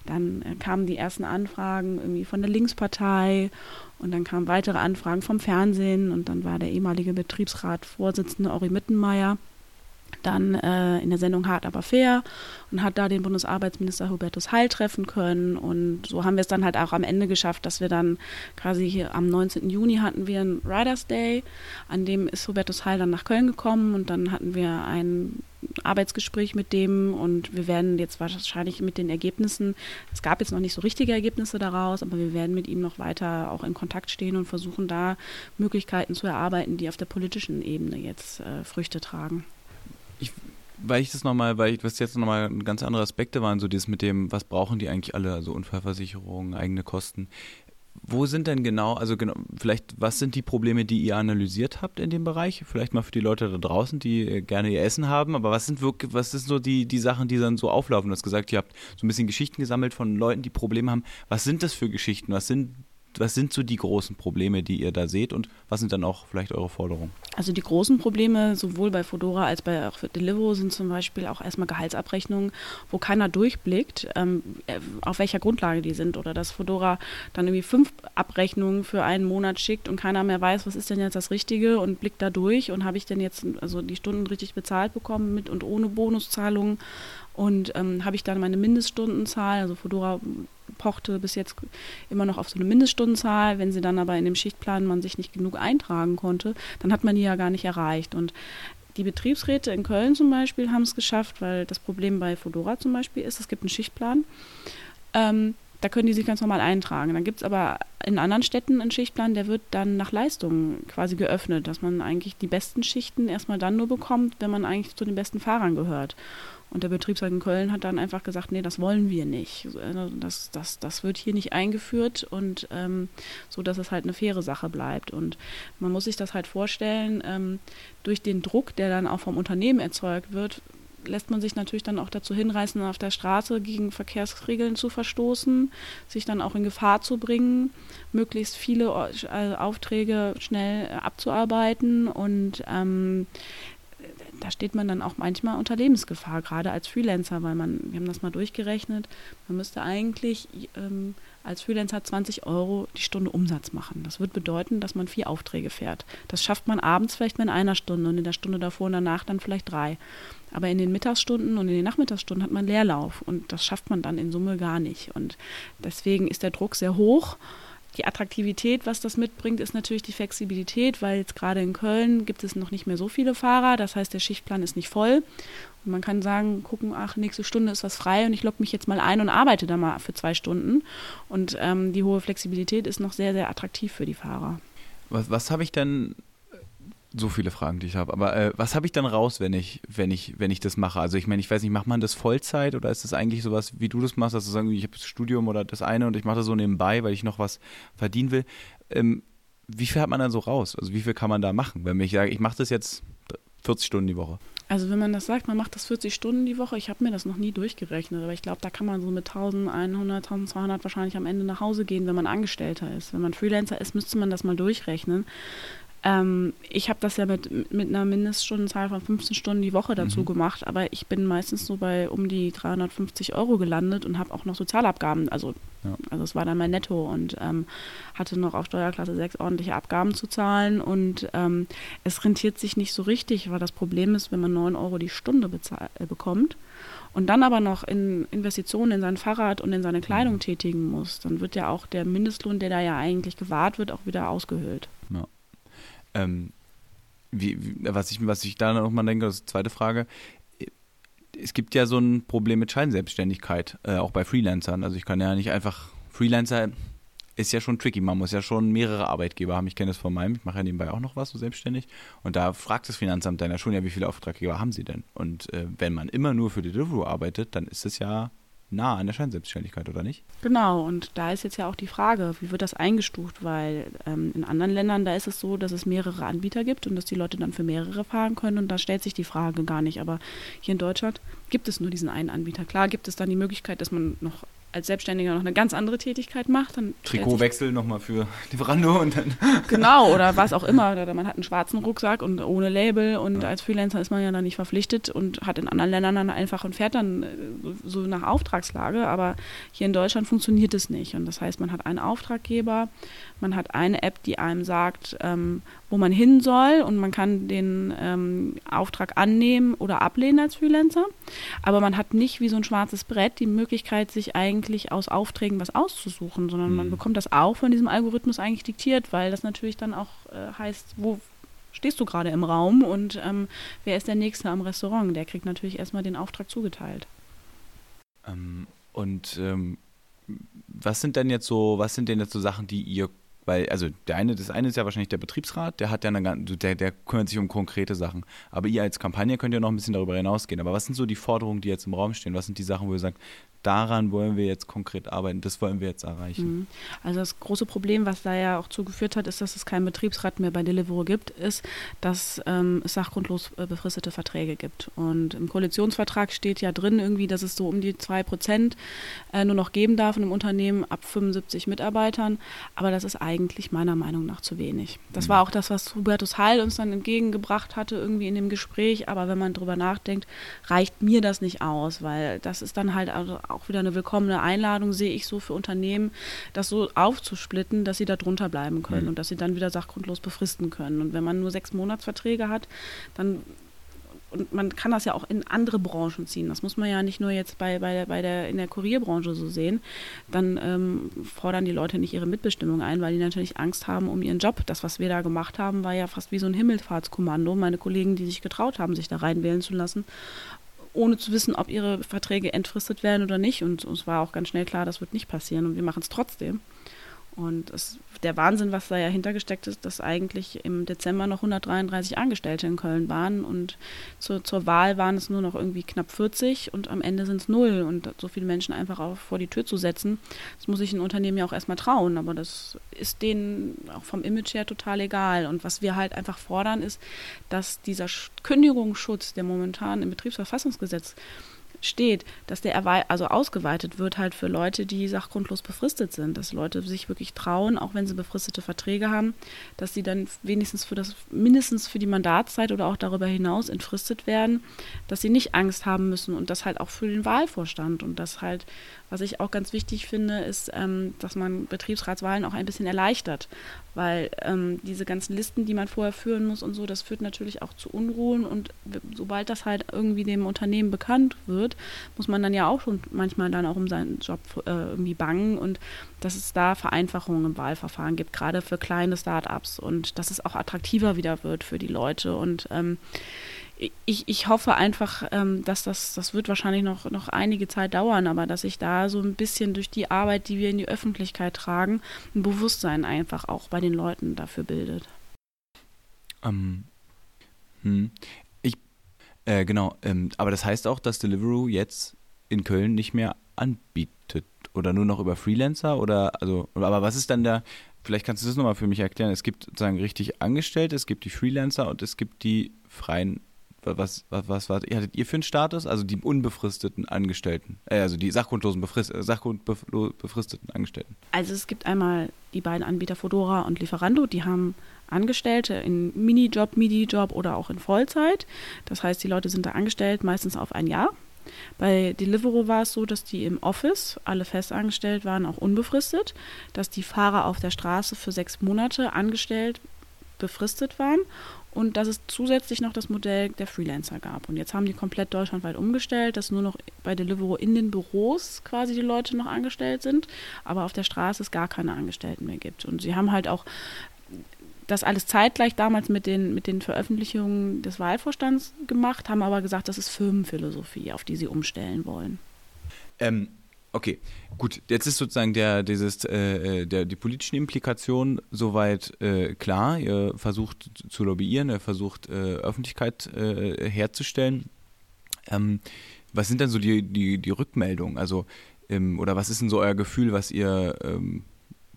dann äh, kamen die ersten Anfragen irgendwie von der Linkspartei und dann kamen weitere Anfragen vom Fernsehen und dann war der ehemalige Betriebsratsvorsitzende Ori Mittenmeier dann äh, in der Sendung Hart aber fair und hat da den Bundesarbeitsminister Hubertus Heil treffen können. Und so haben wir es dann halt auch am Ende geschafft, dass wir dann quasi hier am 19. Juni hatten wir einen Riders Day, an dem ist Hubertus Heil dann nach Köln gekommen und dann hatten wir ein Arbeitsgespräch mit dem und wir werden jetzt wahrscheinlich mit den Ergebnissen, es gab jetzt noch nicht so richtige Ergebnisse daraus, aber wir werden mit ihm noch weiter auch in Kontakt stehen und versuchen da Möglichkeiten zu erarbeiten, die auf der politischen Ebene jetzt äh, Früchte tragen ich, weil ich das nochmal, weil ich, was jetzt nochmal ganz andere Aspekte waren, so dieses mit dem, was brauchen die eigentlich alle, also Unfallversicherung, eigene Kosten. Wo sind denn genau, also genau, vielleicht, was sind die Probleme, die ihr analysiert habt in dem Bereich? Vielleicht mal für die Leute da draußen, die äh, gerne ihr Essen haben, aber was sind wirklich, was sind so die, die Sachen, die dann so auflaufen? Du hast gesagt, ihr habt so ein bisschen Geschichten gesammelt von Leuten, die Probleme haben. Was sind das für Geschichten? Was sind was sind so die großen Probleme, die ihr da seht und was sind dann auch vielleicht eure Forderungen? Also die großen Probleme sowohl bei Fedora als bei auch Deliveroo sind zum Beispiel auch erstmal Gehaltsabrechnungen, wo keiner durchblickt, ähm, äh, auf welcher Grundlage die sind oder dass Fedora dann irgendwie fünf Abrechnungen für einen Monat schickt und keiner mehr weiß, was ist denn jetzt das Richtige und blickt da durch und habe ich denn jetzt also die Stunden richtig bezahlt bekommen mit und ohne Bonuszahlungen und ähm, habe ich dann meine Mindeststundenzahl, also Fedora pochte bis jetzt immer noch auf so eine Mindeststundenzahl. Wenn sie dann aber in dem Schichtplan man sich nicht genug eintragen konnte, dann hat man die ja gar nicht erreicht. Und die Betriebsräte in Köln zum Beispiel haben es geschafft, weil das Problem bei Fedora zum Beispiel ist, es gibt einen Schichtplan. Ähm, da können die sich ganz normal eintragen. Dann gibt es aber in anderen Städten einen Schichtplan, der wird dann nach Leistungen quasi geöffnet, dass man eigentlich die besten Schichten erstmal dann nur bekommt, wenn man eigentlich zu den besten Fahrern gehört. Und der Betriebsrat in Köln hat dann einfach gesagt, nee, das wollen wir nicht. Also das, das, das wird hier nicht eingeführt und ähm, so, dass es halt eine faire Sache bleibt. Und man muss sich das halt vorstellen, ähm, durch den Druck, der dann auch vom Unternehmen erzeugt wird, lässt man sich natürlich dann auch dazu hinreißen, auf der Straße gegen Verkehrsregeln zu verstoßen, sich dann auch in Gefahr zu bringen, möglichst viele äh, Aufträge schnell abzuarbeiten und ähm, da steht man dann auch manchmal unter Lebensgefahr, gerade als Freelancer, weil man, wir haben das mal durchgerechnet, man müsste eigentlich ähm, als Freelancer 20 Euro die Stunde Umsatz machen. Das wird bedeuten, dass man vier Aufträge fährt. Das schafft man abends vielleicht mal in einer Stunde und in der Stunde davor und danach dann vielleicht drei. Aber in den Mittagsstunden und in den Nachmittagsstunden hat man Leerlauf und das schafft man dann in Summe gar nicht. Und deswegen ist der Druck sehr hoch die Attraktivität, was das mitbringt, ist natürlich die Flexibilität, weil jetzt gerade in Köln gibt es noch nicht mehr so viele Fahrer. Das heißt, der Schichtplan ist nicht voll. Und man kann sagen, gucken, ach, nächste Stunde ist was frei und ich logge mich jetzt mal ein und arbeite da mal für zwei Stunden. Und ähm, die hohe Flexibilität ist noch sehr, sehr attraktiv für die Fahrer. Was, was habe ich denn so viele Fragen, die ich habe. Aber äh, was habe ich dann raus, wenn ich, wenn ich, wenn ich das mache? Also ich meine, ich weiß nicht, macht man das Vollzeit oder ist das eigentlich sowas, wie du das machst, dass du sagst, ich habe das Studium oder das eine und ich mache das so nebenbei, weil ich noch was verdienen will. Ähm, wie viel hat man dann so raus? Also wie viel kann man da machen? Wenn ich sage, ich mache das jetzt 40 Stunden die Woche. Also wenn man das sagt, man macht das 40 Stunden die Woche, ich habe mir das noch nie durchgerechnet, aber ich glaube, da kann man so mit 1100, 1200 wahrscheinlich am Ende nach Hause gehen, wenn man Angestellter ist. Wenn man Freelancer ist, müsste man das mal durchrechnen. Ähm, ich habe das ja mit, mit einer Mindeststundenzahl von 15 Stunden die Woche dazu Mhm. gemacht, aber ich bin meistens so bei um die 350 Euro gelandet und habe auch noch Sozialabgaben, also Ja. also es war dann mein Netto und ähm, hatte noch auf Steuerklasse 6 ordentliche Abgaben zu zahlen und ähm, es rentiert sich nicht so richtig, weil das Problem ist, wenn man 9 Euro die Stunde äh, bekommt und dann aber noch in Investitionen in sein Fahrrad und in seine Kleidung tätigen muss, dann wird ja auch der Mindestlohn, der da ja eigentlich gewahrt wird, auch wieder ausgehöhlt. Ähm, wie, was, ich, was ich da noch mal denke, das ist die zweite Frage. Es gibt ja so ein Problem mit Scheinselbstständigkeit, äh, auch bei Freelancern. Also ich kann ja nicht einfach, Freelancer ist ja schon tricky, man muss ja schon mehrere Arbeitgeber haben. Ich kenne das von meinem, ich mache ja nebenbei auch noch was, so selbstständig. Und da fragt das Finanzamt dann ja schon, ja, wie viele Auftraggeber haben sie denn? Und äh, wenn man immer nur für die Deliveroo arbeitet, dann ist es ja nah an der Scheinselbstständigkeit, oder nicht? Genau, und da ist jetzt ja auch die Frage, wie wird das eingestuft? Weil ähm, in anderen Ländern, da ist es so, dass es mehrere Anbieter gibt und dass die Leute dann für mehrere fahren können und da stellt sich die Frage gar nicht. Aber hier in Deutschland gibt es nur diesen einen Anbieter. Klar gibt es dann die Möglichkeit, dass man noch als Selbstständiger noch eine ganz andere Tätigkeit macht. Dann Trikotwechsel nochmal für Lieferando und dann. Genau, oder was auch immer. Oder man hat einen schwarzen Rucksack und ohne Label und als Freelancer ist man ja dann nicht verpflichtet und hat in anderen Ländern dann einfach und fährt dann äh, so so nach Auftragslage. Aber hier in Deutschland funktioniert es nicht. Und das heißt, man hat einen Auftraggeber, man hat eine App, die einem sagt, ähm, wo man hin soll und man kann den ähm, Auftrag annehmen oder ablehnen als Freelancer. Aber man hat nicht wie so ein schwarzes Brett die Möglichkeit, sich eigentlich aus Aufträgen was auszusuchen, sondern man Mhm. bekommt das auch von diesem Algorithmus eigentlich diktiert, weil das natürlich dann auch äh, heißt, wo stehst du gerade im Raum und ähm, wer ist der Nächste am Restaurant? Der kriegt natürlich erstmal den Auftrag zugeteilt. Ähm, und ähm, was sind denn jetzt so, was sind denn jetzt so Sachen, die ihr, weil, also der eine, das eine ist ja wahrscheinlich der Betriebsrat, der hat ja eine, gan- der, der kümmert sich um konkrete Sachen. Aber ihr als Kampagne könnt ja noch ein bisschen darüber hinausgehen. Aber was sind so die Forderungen, die jetzt im Raum stehen? Was sind die Sachen, wo ihr sagt, daran wollen wir jetzt konkret arbeiten, das wollen wir jetzt erreichen? Mhm. Also das große Problem, was da ja auch zugeführt hat, ist, dass es keinen Betriebsrat mehr bei Deliveroo gibt, ist, dass ähm, es sachgrundlos äh, befristete Verträge gibt. Und im Koalitionsvertrag steht ja drin irgendwie, dass es so um die 2 Prozent äh, nur noch geben darf in einem Unternehmen ab 75 Mitarbeitern. Aber das ist eigentlich meiner Meinung nach zu wenig. Das war auch das, was Hubertus Heil uns dann entgegengebracht hatte irgendwie in dem Gespräch. Aber wenn man drüber nachdenkt, reicht mir das nicht aus, weil das ist dann halt also auch wieder eine willkommene Einladung, sehe ich so für Unternehmen, das so aufzusplitten, dass sie da drunter bleiben können Mhm. und dass sie dann wieder sachgrundlos befristen können. Und wenn man nur sechs Monatsverträge hat, dann und man kann das ja auch in andere Branchen ziehen. Das muss man ja nicht nur jetzt bei, bei, der, bei der, in der Kurierbranche so sehen. Dann ähm, fordern die Leute nicht ihre Mitbestimmung ein, weil die natürlich Angst haben um ihren Job. Das, was wir da gemacht haben, war ja fast wie so ein Himmelfahrtskommando. Meine Kollegen, die sich getraut haben, sich da reinwählen zu lassen, ohne zu wissen, ob ihre Verträge entfristet werden oder nicht. Und uns war auch ganz schnell klar, das wird nicht passieren und wir machen es trotzdem. Und es, der Wahnsinn, was da ja hintergesteckt ist, dass eigentlich im Dezember noch 133 Angestellte in Köln waren und zur, zur Wahl waren es nur noch irgendwie knapp 40 und am Ende sind es null. Und so viele Menschen einfach auch vor die Tür zu setzen, das muss sich ein Unternehmen ja auch erstmal trauen. Aber das ist denen auch vom Image her total egal. Und was wir halt einfach fordern, ist, dass dieser Sch- Kündigungsschutz, der momentan im Betriebsverfassungsgesetz steht, dass der also ausgeweitet wird halt für Leute, die sachgrundlos befristet sind, dass Leute sich wirklich trauen, auch wenn sie befristete Verträge haben, dass sie dann wenigstens für das mindestens für die Mandatszeit oder auch darüber hinaus entfristet werden, dass sie nicht Angst haben müssen und das halt auch für den Wahlvorstand. Und das halt, was ich auch ganz wichtig finde, ist, ähm, dass man Betriebsratswahlen auch ein bisschen erleichtert, weil ähm, diese ganzen Listen, die man vorher führen muss und so, das führt natürlich auch zu Unruhen. Und sobald das halt irgendwie dem Unternehmen bekannt wird, muss man dann ja auch schon manchmal dann auch um seinen Job äh, irgendwie bangen und dass es da Vereinfachungen im Wahlverfahren gibt, gerade für kleine Start-ups und dass es auch attraktiver wieder wird für die Leute und ähm, ich, ich hoffe einfach, ähm, dass das, das wird wahrscheinlich noch, noch einige Zeit dauern, aber dass sich da so ein bisschen durch die Arbeit, die wir in die Öffentlichkeit tragen, ein Bewusstsein einfach auch bei den Leuten dafür bildet. Ähm, hm. Äh, genau, ähm, aber das heißt auch, dass Deliveroo jetzt in Köln nicht mehr anbietet oder nur noch über Freelancer oder, also, aber was ist dann da, vielleicht kannst du das nochmal für mich erklären, es gibt sozusagen richtig Angestellte, es gibt die Freelancer und es gibt die freien was, was, was, was hattet ihr für einen Status? Also die unbefristeten Angestellten, äh, also die sachgrundlosen befrist, äh, sachgrundbefristeten Angestellten. Also es gibt einmal die beiden Anbieter Fodora und Lieferando, die haben Angestellte in Minijob, Midi-Job oder auch in Vollzeit. Das heißt, die Leute sind da angestellt, meistens auf ein Jahr. Bei Deliveroo war es so, dass die im Office alle festangestellt waren, auch unbefristet, dass die Fahrer auf der Straße für sechs Monate angestellt befristet waren und dass es zusätzlich noch das Modell der Freelancer gab. Und jetzt haben die komplett deutschlandweit umgestellt, dass nur noch bei Deliveroo in den Büros quasi die Leute noch angestellt sind, aber auf der Straße es gar keine Angestellten mehr gibt. Und sie haben halt auch das alles zeitgleich damals mit den, mit den Veröffentlichungen des Wahlvorstands gemacht, haben aber gesagt, das ist Firmenphilosophie, auf die sie umstellen wollen. Ähm, okay, gut. Jetzt ist sozusagen der, dieses, äh, der, die politischen Implikationen soweit äh, klar. Ihr versucht zu lobbyieren, ihr versucht äh, Öffentlichkeit äh, herzustellen. Ähm, was sind denn so die, die, die Rückmeldungen? Also, ähm, oder was ist denn so euer Gefühl, was ihr, ähm,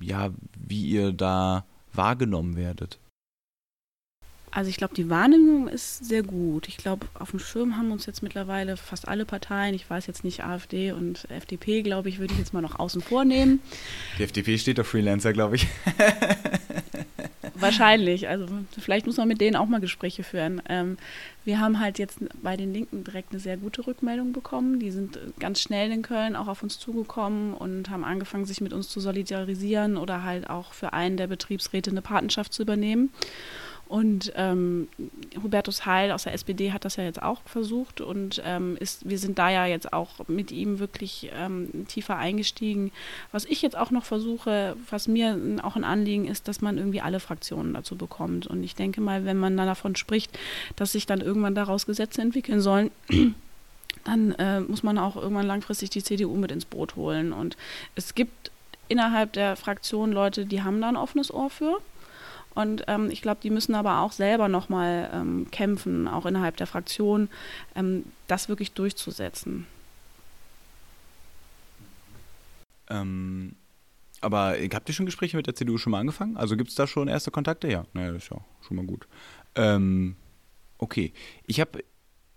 ja, wie ihr da wahrgenommen werdet? Also ich glaube, die Wahrnehmung ist sehr gut. Ich glaube, auf dem Schirm haben uns jetzt mittlerweile fast alle Parteien, ich weiß jetzt nicht AfD und FDP, glaube ich, würde ich jetzt mal noch außen vor nehmen. Die FDP steht auf Freelancer, glaube ich. Wahrscheinlich. Also vielleicht muss man mit denen auch mal Gespräche führen. Ähm, wir haben halt jetzt bei den Linken direkt eine sehr gute Rückmeldung bekommen. Die sind ganz schnell in Köln auch auf uns zugekommen und haben angefangen, sich mit uns zu solidarisieren oder halt auch für einen der Betriebsräte eine Patenschaft zu übernehmen. Und ähm, Hubertus Heil aus der SPD hat das ja jetzt auch versucht und ähm, ist, wir sind da ja jetzt auch mit ihm wirklich ähm, tiefer eingestiegen. Was ich jetzt auch noch versuche, was mir auch ein Anliegen ist, dass man irgendwie alle Fraktionen dazu bekommt. Und ich denke mal, wenn man dann davon spricht, dass sich dann irgendwann daraus Gesetze entwickeln sollen, dann äh, muss man auch irgendwann langfristig die CDU mit ins Boot holen. Und es gibt innerhalb der Fraktion Leute, die haben da ein offenes Ohr für. Und ähm, ich glaube, die müssen aber auch selber nochmal ähm, kämpfen, auch innerhalb der Fraktion, ähm, das wirklich durchzusetzen. Ähm, aber habt ihr schon Gespräche mit der CDU schon mal angefangen? Also gibt es da schon erste Kontakte? Ja, naja, das ist ja schon mal gut. Ähm, okay, ich habe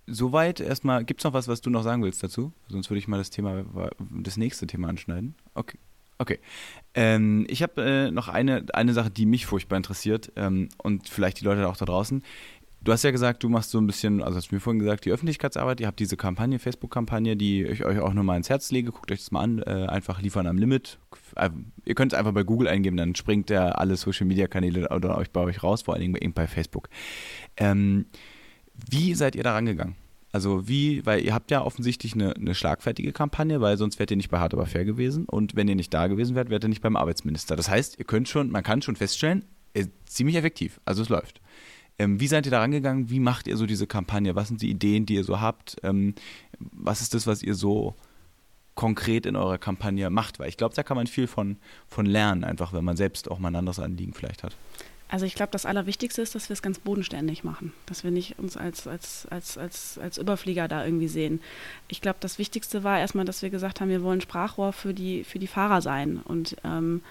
soweit erstmal, gibt es noch was, was du noch sagen willst dazu? Sonst würde ich mal das Thema, das nächste Thema anschneiden. Okay. Okay. Ähm, ich habe äh, noch eine, eine Sache, die mich furchtbar interessiert ähm, und vielleicht die Leute auch da draußen. Du hast ja gesagt, du machst so ein bisschen, also hast du mir vorhin gesagt, die Öffentlichkeitsarbeit. Ihr habt diese Kampagne, Facebook-Kampagne, die ich euch auch nochmal ins Herz lege. Guckt euch das mal an. Äh, einfach liefern am Limit. Äh, ihr könnt es einfach bei Google eingeben, dann springt der alle Social-Media-Kanäle oder euch bei euch raus, vor allen Dingen bei, bei Facebook. Ähm, wie seid ihr da rangegangen? Also wie, weil ihr habt ja offensichtlich eine, eine, schlagfertige Kampagne, weil sonst wärt ihr nicht bei Hard aber fair gewesen und wenn ihr nicht da gewesen wärt, wärt ihr nicht beim Arbeitsminister. Das heißt, ihr könnt schon, man kann schon feststellen, ziemlich effektiv. Also es läuft. Ähm, wie seid ihr da rangegangen? Wie macht ihr so diese Kampagne? Was sind die Ideen, die ihr so habt? Ähm, was ist das, was ihr so konkret in eurer Kampagne macht? Weil ich glaube, da kann man viel von, von lernen, einfach wenn man selbst auch mal ein anderes Anliegen vielleicht hat. Also ich glaube, das Allerwichtigste ist, dass wir es ganz bodenständig machen, dass wir nicht uns als, als, als, als, als Überflieger da irgendwie sehen. Ich glaube, das Wichtigste war erstmal, dass wir gesagt haben, wir wollen Sprachrohr für die, für die Fahrer sein und ähm,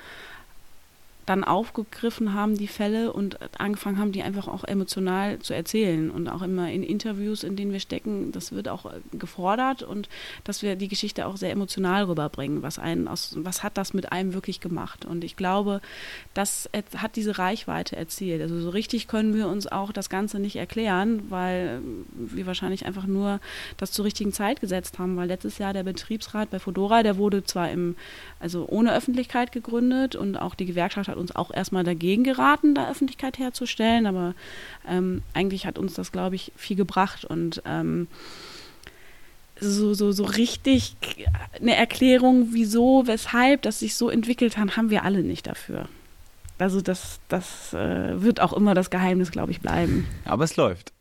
dann aufgegriffen haben, die Fälle, und angefangen haben, die einfach auch emotional zu erzählen. Und auch immer in Interviews, in denen wir stecken, das wird auch gefordert und dass wir die Geschichte auch sehr emotional rüberbringen. Was, einen aus, was hat das mit einem wirklich gemacht? Und ich glaube, das hat diese Reichweite erzielt. Also so richtig können wir uns auch das Ganze nicht erklären, weil wir wahrscheinlich einfach nur das zur richtigen Zeit gesetzt haben, weil letztes Jahr der Betriebsrat bei Fodora, der wurde zwar im, also ohne Öffentlichkeit gegründet und auch die Gewerkschaft hat hat uns auch erstmal dagegen geraten, da Öffentlichkeit herzustellen, aber ähm, eigentlich hat uns das, glaube ich, viel gebracht und ähm, so, so, so richtig eine Erklärung, wieso, weshalb das sich so entwickelt hat, haben wir alle nicht dafür. Also das, das äh, wird auch immer das Geheimnis, glaube ich, bleiben. Aber es läuft.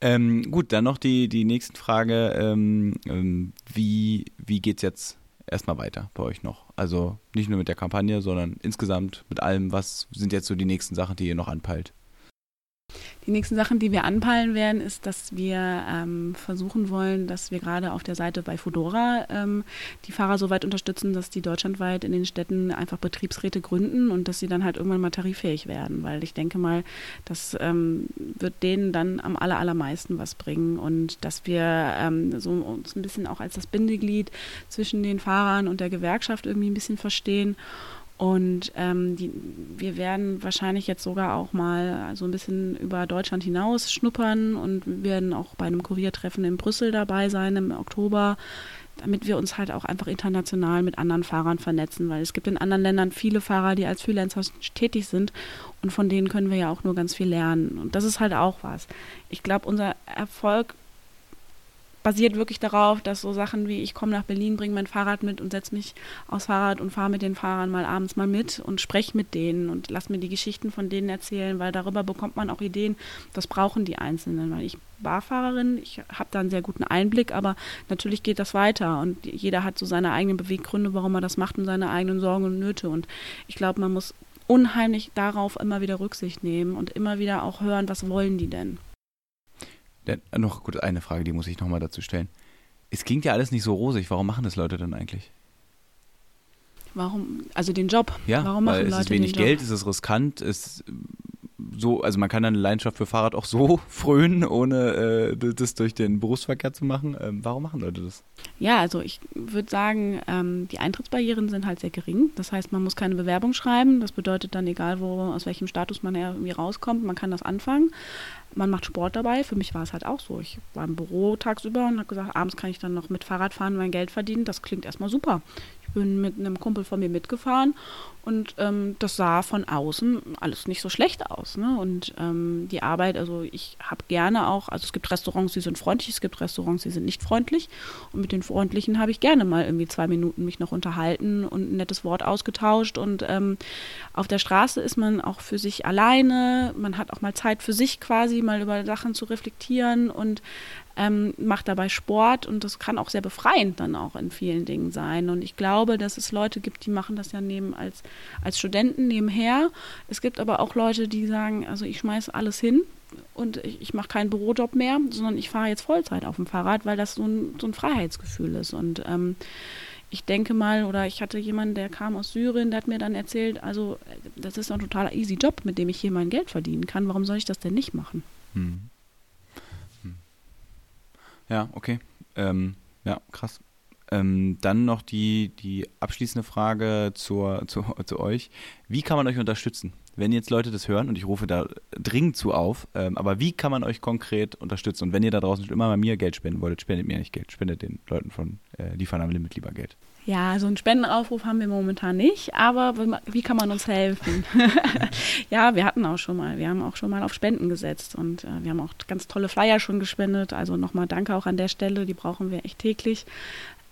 Ähm, gut, dann noch die, die nächste Frage. Ähm, ähm, wie wie geht es jetzt erstmal weiter bei euch noch? Also nicht nur mit der Kampagne, sondern insgesamt mit allem, was sind jetzt so die nächsten Sachen, die ihr noch anpeilt? Die nächsten Sachen, die wir anpeilen werden, ist, dass wir ähm, versuchen wollen, dass wir gerade auf der Seite bei Fodora ähm, die Fahrer so weit unterstützen, dass die deutschlandweit in den Städten einfach Betriebsräte gründen und dass sie dann halt irgendwann mal tariffähig werden. Weil ich denke mal, das ähm, wird denen dann am aller, allermeisten was bringen und dass wir ähm, so uns ein bisschen auch als das Bindeglied zwischen den Fahrern und der Gewerkschaft irgendwie ein bisschen verstehen. Und ähm, die, wir werden wahrscheinlich jetzt sogar auch mal so ein bisschen über Deutschland hinaus schnuppern und werden auch bei einem Kuriertreffen in Brüssel dabei sein im Oktober, damit wir uns halt auch einfach international mit anderen Fahrern vernetzen, weil es gibt in anderen Ländern viele Fahrer, die als Freelancer tätig sind und von denen können wir ja auch nur ganz viel lernen. Und das ist halt auch was. Ich glaube, unser Erfolg basiert wirklich darauf, dass so Sachen wie ich komme nach Berlin, bringe mein Fahrrad mit und setze mich aufs Fahrrad und fahre mit den Fahrern mal abends mal mit und spreche mit denen und lass mir die Geschichten von denen erzählen, weil darüber bekommt man auch Ideen, was brauchen die Einzelnen, weil ich Barfahrerin, ich habe da einen sehr guten Einblick, aber natürlich geht das weiter und jeder hat so seine eigenen Beweggründe, warum er das macht und seine eigenen Sorgen und Nöte und ich glaube, man muss unheimlich darauf immer wieder Rücksicht nehmen und immer wieder auch hören, was wollen die denn? Denn, äh, noch gut, eine Frage, die muss ich nochmal dazu stellen. Es klingt ja alles nicht so rosig. Warum machen das Leute dann eigentlich? Warum? Also den Job. Ja, Warum weil machen es Leute ist wenig? Geld, es ist riskant, es so, also man kann eine Leidenschaft für Fahrrad auch so frönen, ohne äh, das durch den Berufsverkehr zu machen. Ähm, warum machen Leute das? Ja, also ich würde sagen, ähm, die Eintrittsbarrieren sind halt sehr gering. Das heißt, man muss keine Bewerbung schreiben. Das bedeutet dann, egal wo, aus welchem Status man irgendwie rauskommt, man kann das anfangen. Man macht Sport dabei. Für mich war es halt auch so. Ich war im Büro tagsüber und habe gesagt, abends kann ich dann noch mit Fahrrad fahren und mein Geld verdienen. Das klingt erstmal super. Bin mit einem Kumpel von mir mitgefahren und ähm, das sah von außen alles nicht so schlecht aus. Ne? Und ähm, die Arbeit, also ich habe gerne auch, also es gibt Restaurants, die sind freundlich, es gibt Restaurants, die sind nicht freundlich. Und mit den freundlichen habe ich gerne mal irgendwie zwei Minuten mich noch unterhalten und ein nettes Wort ausgetauscht. Und ähm, auf der Straße ist man auch für sich alleine, man hat auch mal Zeit für sich quasi, mal über Sachen zu reflektieren und ähm, macht dabei Sport und das kann auch sehr befreiend dann auch in vielen Dingen sein. Und ich glaube, dass es Leute gibt, die machen das ja neben als, als Studenten nebenher. Es gibt aber auch Leute, die sagen, also ich schmeiße alles hin und ich, ich mache keinen Bürojob mehr, sondern ich fahre jetzt Vollzeit auf dem Fahrrad, weil das so ein, so ein Freiheitsgefühl ist. Und ähm, ich denke mal, oder ich hatte jemanden, der kam aus Syrien, der hat mir dann erzählt, also das ist ein totaler easy Job, mit dem ich hier mein Geld verdienen kann. Warum soll ich das denn nicht machen? Hm. Ja, okay. Ähm, ja, krass. Ähm, dann noch die, die abschließende Frage zur, zu, zu euch. Wie kann man euch unterstützen? Wenn jetzt Leute das hören, und ich rufe da dringend zu auf, ähm, aber wie kann man euch konkret unterstützen? Und wenn ihr da draußen immer bei mir Geld spenden wolltet, spendet mir nicht Geld, spendet den Leuten von äh, Die fahren am Limit lieber Geld. Ja, so einen Spendenaufruf haben wir momentan nicht, aber wie- kann man uns helfen? ja, wir hatten auch schon mal, wir haben auch schon mal auf Spenden gesetzt und äh, wir haben auch ganz tolle Flyer schon gespendet. Also nochmal danke auch an der Stelle, die brauchen wir echt täglich.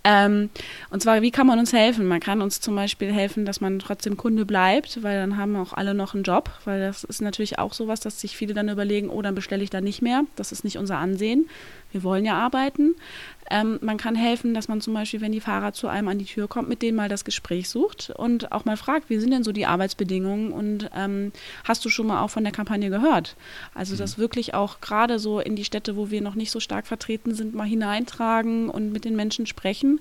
Ähm, und zwar, wie kann man uns helfen? Man kann uns zum Beispiel helfen, dass man trotzdem Kunde bleibt, weil dann haben auch alle noch einen Job, weil das ist natürlich auch sowas, dass sich viele dann überlegen, oh, dann bestelle ich da nicht mehr. Das ist nicht unser Ansehen. Wir wollen ja arbeiten. Ähm, man kann helfen, dass man zum Beispiel, wenn die Fahrer zu einem an die Tür kommt, mit denen mal das Gespräch sucht und auch mal fragt, wie sind denn so die Arbeitsbedingungen und ähm, hast du schon mal auch von der Kampagne gehört? Also das wirklich auch gerade so in die Städte, wo wir noch nicht so stark vertreten sind, mal hineintragen und mit den Menschen sprechen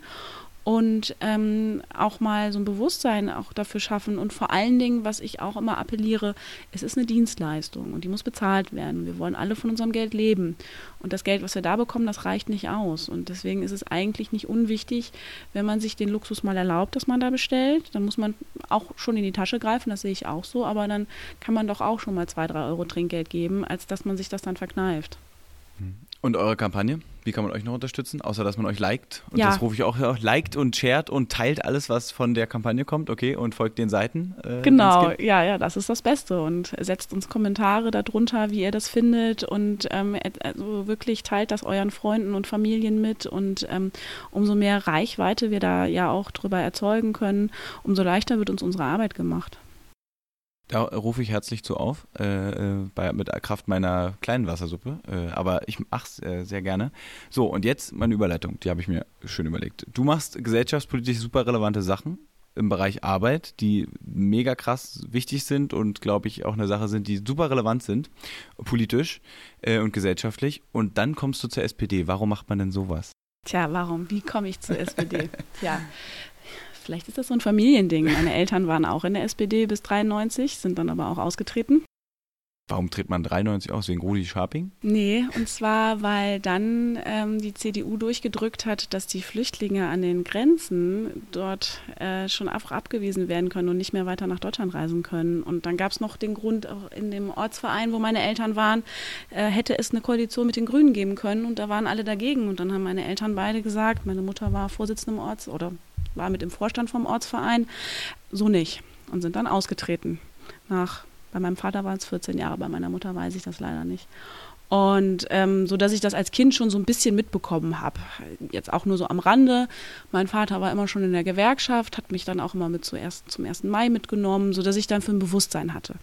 und ähm, auch mal so ein Bewusstsein auch dafür schaffen und vor allen Dingen, was ich auch immer appelliere, es ist eine Dienstleistung und die muss bezahlt werden. Wir wollen alle von unserem Geld leben und das Geld, was wir da bekommen, das reicht nicht aus und deswegen ist es eigentlich nicht unwichtig, wenn man sich den Luxus mal erlaubt, dass man da bestellt, dann muss man auch schon in die Tasche greifen, das sehe ich auch so, aber dann kann man doch auch schon mal zwei, drei Euro Trinkgeld geben, als dass man sich das dann verkneift. Und eure Kampagne? Wie kann man euch noch unterstützen? Außer, dass man euch liked. Und Ja. das rufe ich auch, auch, liked und shared und teilt alles, was von der Kampagne kommt, okay? Und folgt den Seiten. Äh, Genau, ja, ja, das ist das Beste. Und setzt uns Kommentare darunter, wie ihr das findet. Und ähm, also wirklich teilt das euren Freunden und Familien mit. Und ähm, umso mehr Reichweite wir da ja auch drüber erzeugen können, umso leichter wird uns unsere Arbeit gemacht. Da rufe ich herzlich zu auf, äh, äh, bei, mit Kraft meiner kleinen Wassersuppe. Äh, aber ich mach's äh, sehr gerne. So, und jetzt meine Überleitung, die habe ich mir schön überlegt. Du machst gesellschaftspolitisch super relevante Sachen. im Bereich Arbeit, die mega krass wichtig sind und glaube ich auch eine Sache sind, die super relevant sind, politisch äh, und gesellschaftlich. Und dann kommst du zur SPD. Warum macht man denn sowas? Tja, warum? Wie komme ich zur SPD? Tja, vielleicht ist das so ein Familiending. Meine Eltern waren auch in der SPD bis 93, sind dann aber auch ausgetreten. Warum tritt man 93 aus wegen Rudi Scharping? Nee, und zwar, weil dann ähm, die CDU durchgedrückt hat, dass die Flüchtlinge an den Grenzen dort äh, schon einfach abgewiesen werden können und nicht mehr weiter nach Deutschland reisen können. Und dann gab es noch den Grund, auch in dem Ortsverein, wo meine Eltern waren, äh, hätte es eine Koalition mit den Grünen geben können und da waren alle dagegen. Und dann haben meine Eltern beide gesagt, meine Mutter war Vorsitzende im Orts- oder war mit im Vorstand vom Ortsverein, so nicht. Und sind dann ausgetreten nach bei meinem Vater waren es 14 Jahre, bei meiner Mutter weiß ich das leider nicht. Und ähm, so dass ich das als Kind schon so ein bisschen mitbekommen habe. Jetzt auch nur so am Rande. Mein Vater war immer schon in der Gewerkschaft, hat mich dann auch immer mit zuerst, zum 1. Mai mitgenommen, sodass ich dann für ein Bewusstsein hatte.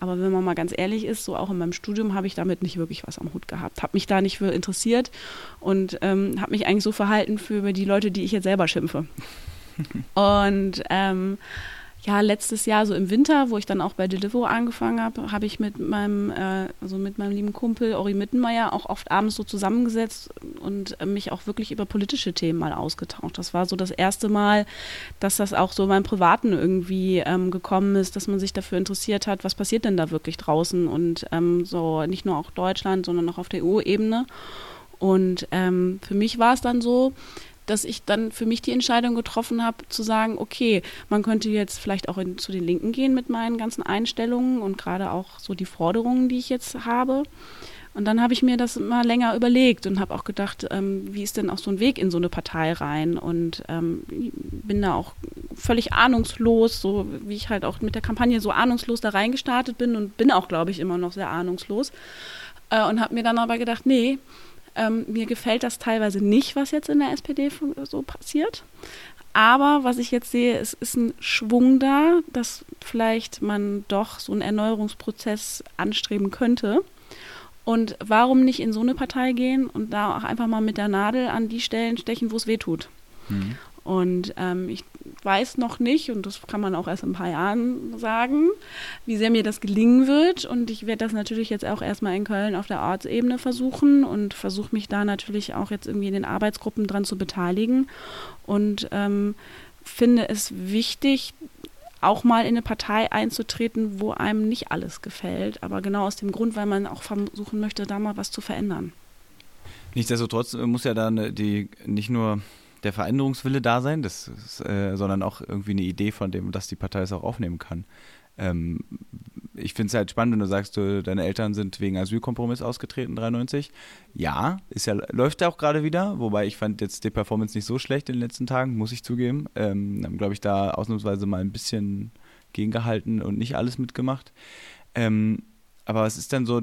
Aber wenn man mal ganz ehrlich ist, so auch in meinem Studium habe ich damit nicht wirklich was am Hut gehabt. Habe mich da nicht für interessiert und ähm, habe mich eigentlich so verhalten für die Leute, die ich jetzt selber schimpfe. und ähm, ja, letztes Jahr, so im Winter, wo ich dann auch bei Deliveroo angefangen habe, habe ich mit meinem, äh, also mit meinem lieben Kumpel Ori Mittenmeier auch oft abends so zusammengesetzt und mich auch wirklich über politische Themen mal ausgetauscht. Das war so das erste Mal, dass das auch so beim Privaten irgendwie ähm, gekommen ist, dass man sich dafür interessiert hat, was passiert denn da wirklich draußen und ähm, so nicht nur auch Deutschland, sondern auch auf der EU-Ebene. Und ähm, für mich war es dann so, dass ich dann für mich die Entscheidung getroffen habe, zu sagen, okay, man könnte jetzt vielleicht auch in, zu den Linken gehen mit meinen ganzen Einstellungen und gerade auch so die Forderungen, die ich jetzt habe. Und dann habe ich mir das mal länger überlegt und habe auch gedacht, ähm, wie ist denn auch so ein Weg in so eine Partei rein? Und ähm, bin da auch völlig ahnungslos, so wie ich halt auch mit der Kampagne so ahnungslos da reingestartet bin und bin auch, glaube ich, immer noch sehr ahnungslos. Äh, und habe mir dann aber gedacht, nee, ähm, mir gefällt das teilweise nicht, was jetzt in der SPD so passiert. Aber was ich jetzt sehe, es ist ein Schwung da, dass vielleicht man doch so einen Erneuerungsprozess anstreben könnte. Und warum nicht in so eine Partei gehen und da auch einfach mal mit der Nadel an die Stellen stechen, wo es weh tut? Mhm. Und ähm, ich weiß noch nicht, und das kann man auch erst in ein paar Jahren sagen, wie sehr mir das gelingen wird. Und ich werde das natürlich jetzt auch erstmal in Köln auf der Ortsebene versuchen und versuche mich da natürlich auch jetzt irgendwie in den Arbeitsgruppen dran zu beteiligen. Und ähm, finde es wichtig, auch mal in eine Partei einzutreten, wo einem nicht alles gefällt. Aber genau aus dem Grund, weil man auch versuchen möchte, da mal was zu verändern. Nichtsdestotrotz muss ja dann die nicht nur der Veränderungswille da sein, das ist, äh, sondern auch irgendwie eine Idee von dem, dass die Partei es auch aufnehmen kann. Ähm, ich finde es halt spannend, wenn du sagst, du, deine Eltern sind wegen Asylkompromiss ausgetreten, 93. Ja, ist ja, läuft ja auch gerade wieder, wobei ich fand jetzt die Performance nicht so schlecht in den letzten Tagen, muss ich zugeben. Ähm, haben, glaube ich, da ausnahmsweise mal ein bisschen gegengehalten und nicht alles mitgemacht. Ähm, aber was ist denn so,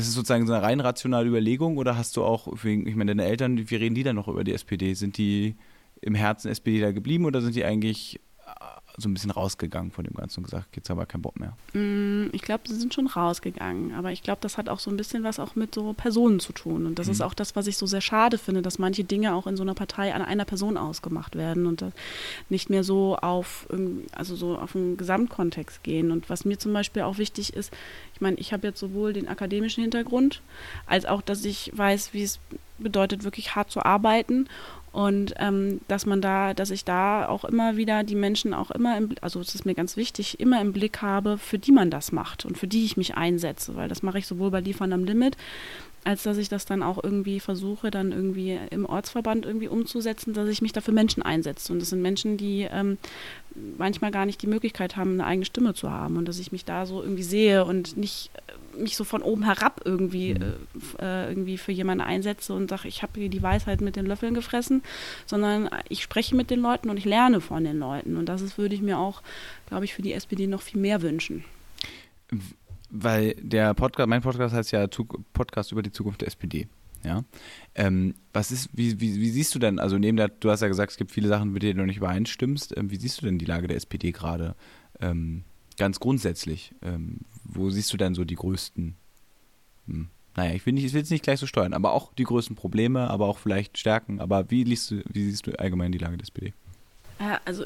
das ist sozusagen so eine rein rationale Überlegung oder hast du auch, ich meine, deine Eltern, wie reden die dann noch über die SPD? Sind die im Herzen SPD da geblieben oder sind die eigentlich so ein bisschen rausgegangen von dem Ganzen und gesagt, jetzt aber keinen Bock mehr? Mm, ich glaube, sie sind schon rausgegangen, aber ich glaube, das hat auch so ein bisschen was auch mit so Personen zu tun. Und das mhm. ist auch das, was ich so sehr schade finde, dass manche Dinge auch in so einer Partei an einer Person ausgemacht werden und nicht mehr so auf, also so auf den Gesamtkontext gehen. Und was mir zum Beispiel auch wichtig ist, ich meine, ich habe jetzt sowohl den akademischen Hintergrund, als auch, dass ich weiß, wie es bedeutet, wirklich hart zu arbeiten und ähm, dass man da, dass ich da auch immer wieder die Menschen auch immer, im, also es ist mir ganz wichtig, immer im Blick habe, für die man das macht und für die ich mich einsetze, weil das mache ich sowohl bei Liefern am Limit, als dass ich das dann auch irgendwie versuche, dann irgendwie im Ortsverband irgendwie umzusetzen, dass ich mich dafür Menschen einsetze. Und das sind Menschen, die ähm, manchmal gar nicht die Möglichkeit haben, eine eigene Stimme zu haben und dass ich mich da so irgendwie sehe und nicht äh, mich so von oben herab irgendwie, mhm. äh, irgendwie für jemanden einsetze und sage, ich habe hier die Weisheit mit den Löffeln gefressen, sondern ich spreche mit den Leuten und ich lerne von den Leuten. Und das ist, würde ich mir auch, glaube ich, für die SPD noch viel mehr wünschen. Weil der Podcast, mein Podcast heißt ja Podcast über die Zukunft der SPD. Ja. Ähm, was ist, wie, wie, wie, siehst du denn, also neben der, du hast ja gesagt, es gibt viele Sachen, mit denen du nicht übereinstimmst. Ähm, wie siehst du denn die Lage der SPD gerade? Ähm, ganz grundsätzlich. Wo siehst du denn so die größten, hm, naja, ich will, es nicht gleich so steuern, aber auch die größten Probleme, aber auch vielleicht Stärken. Aber wie, liest du, wie siehst du allgemein die Lage der SPD? Äh, also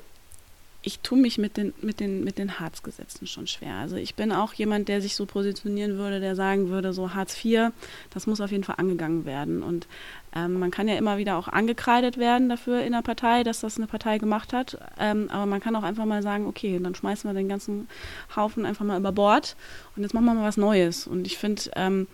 ich tue mich mit den, mit, den, mit den Harzgesetzen schon schwer. Also ich bin auch jemand, der sich so positionieren würde, der sagen würde, so Hartz IV, das muss auf jeden Fall angegangen werden. Und ähm, man kann ja immer wieder auch angekreidet werden dafür in der Partei, dass das eine Partei gemacht hat. Ähm, aber man kann auch einfach mal sagen, okay, dann schmeißen wir den ganzen Haufen einfach mal über Bord und jetzt machen wir mal was Neues. Und ich finde, ähm,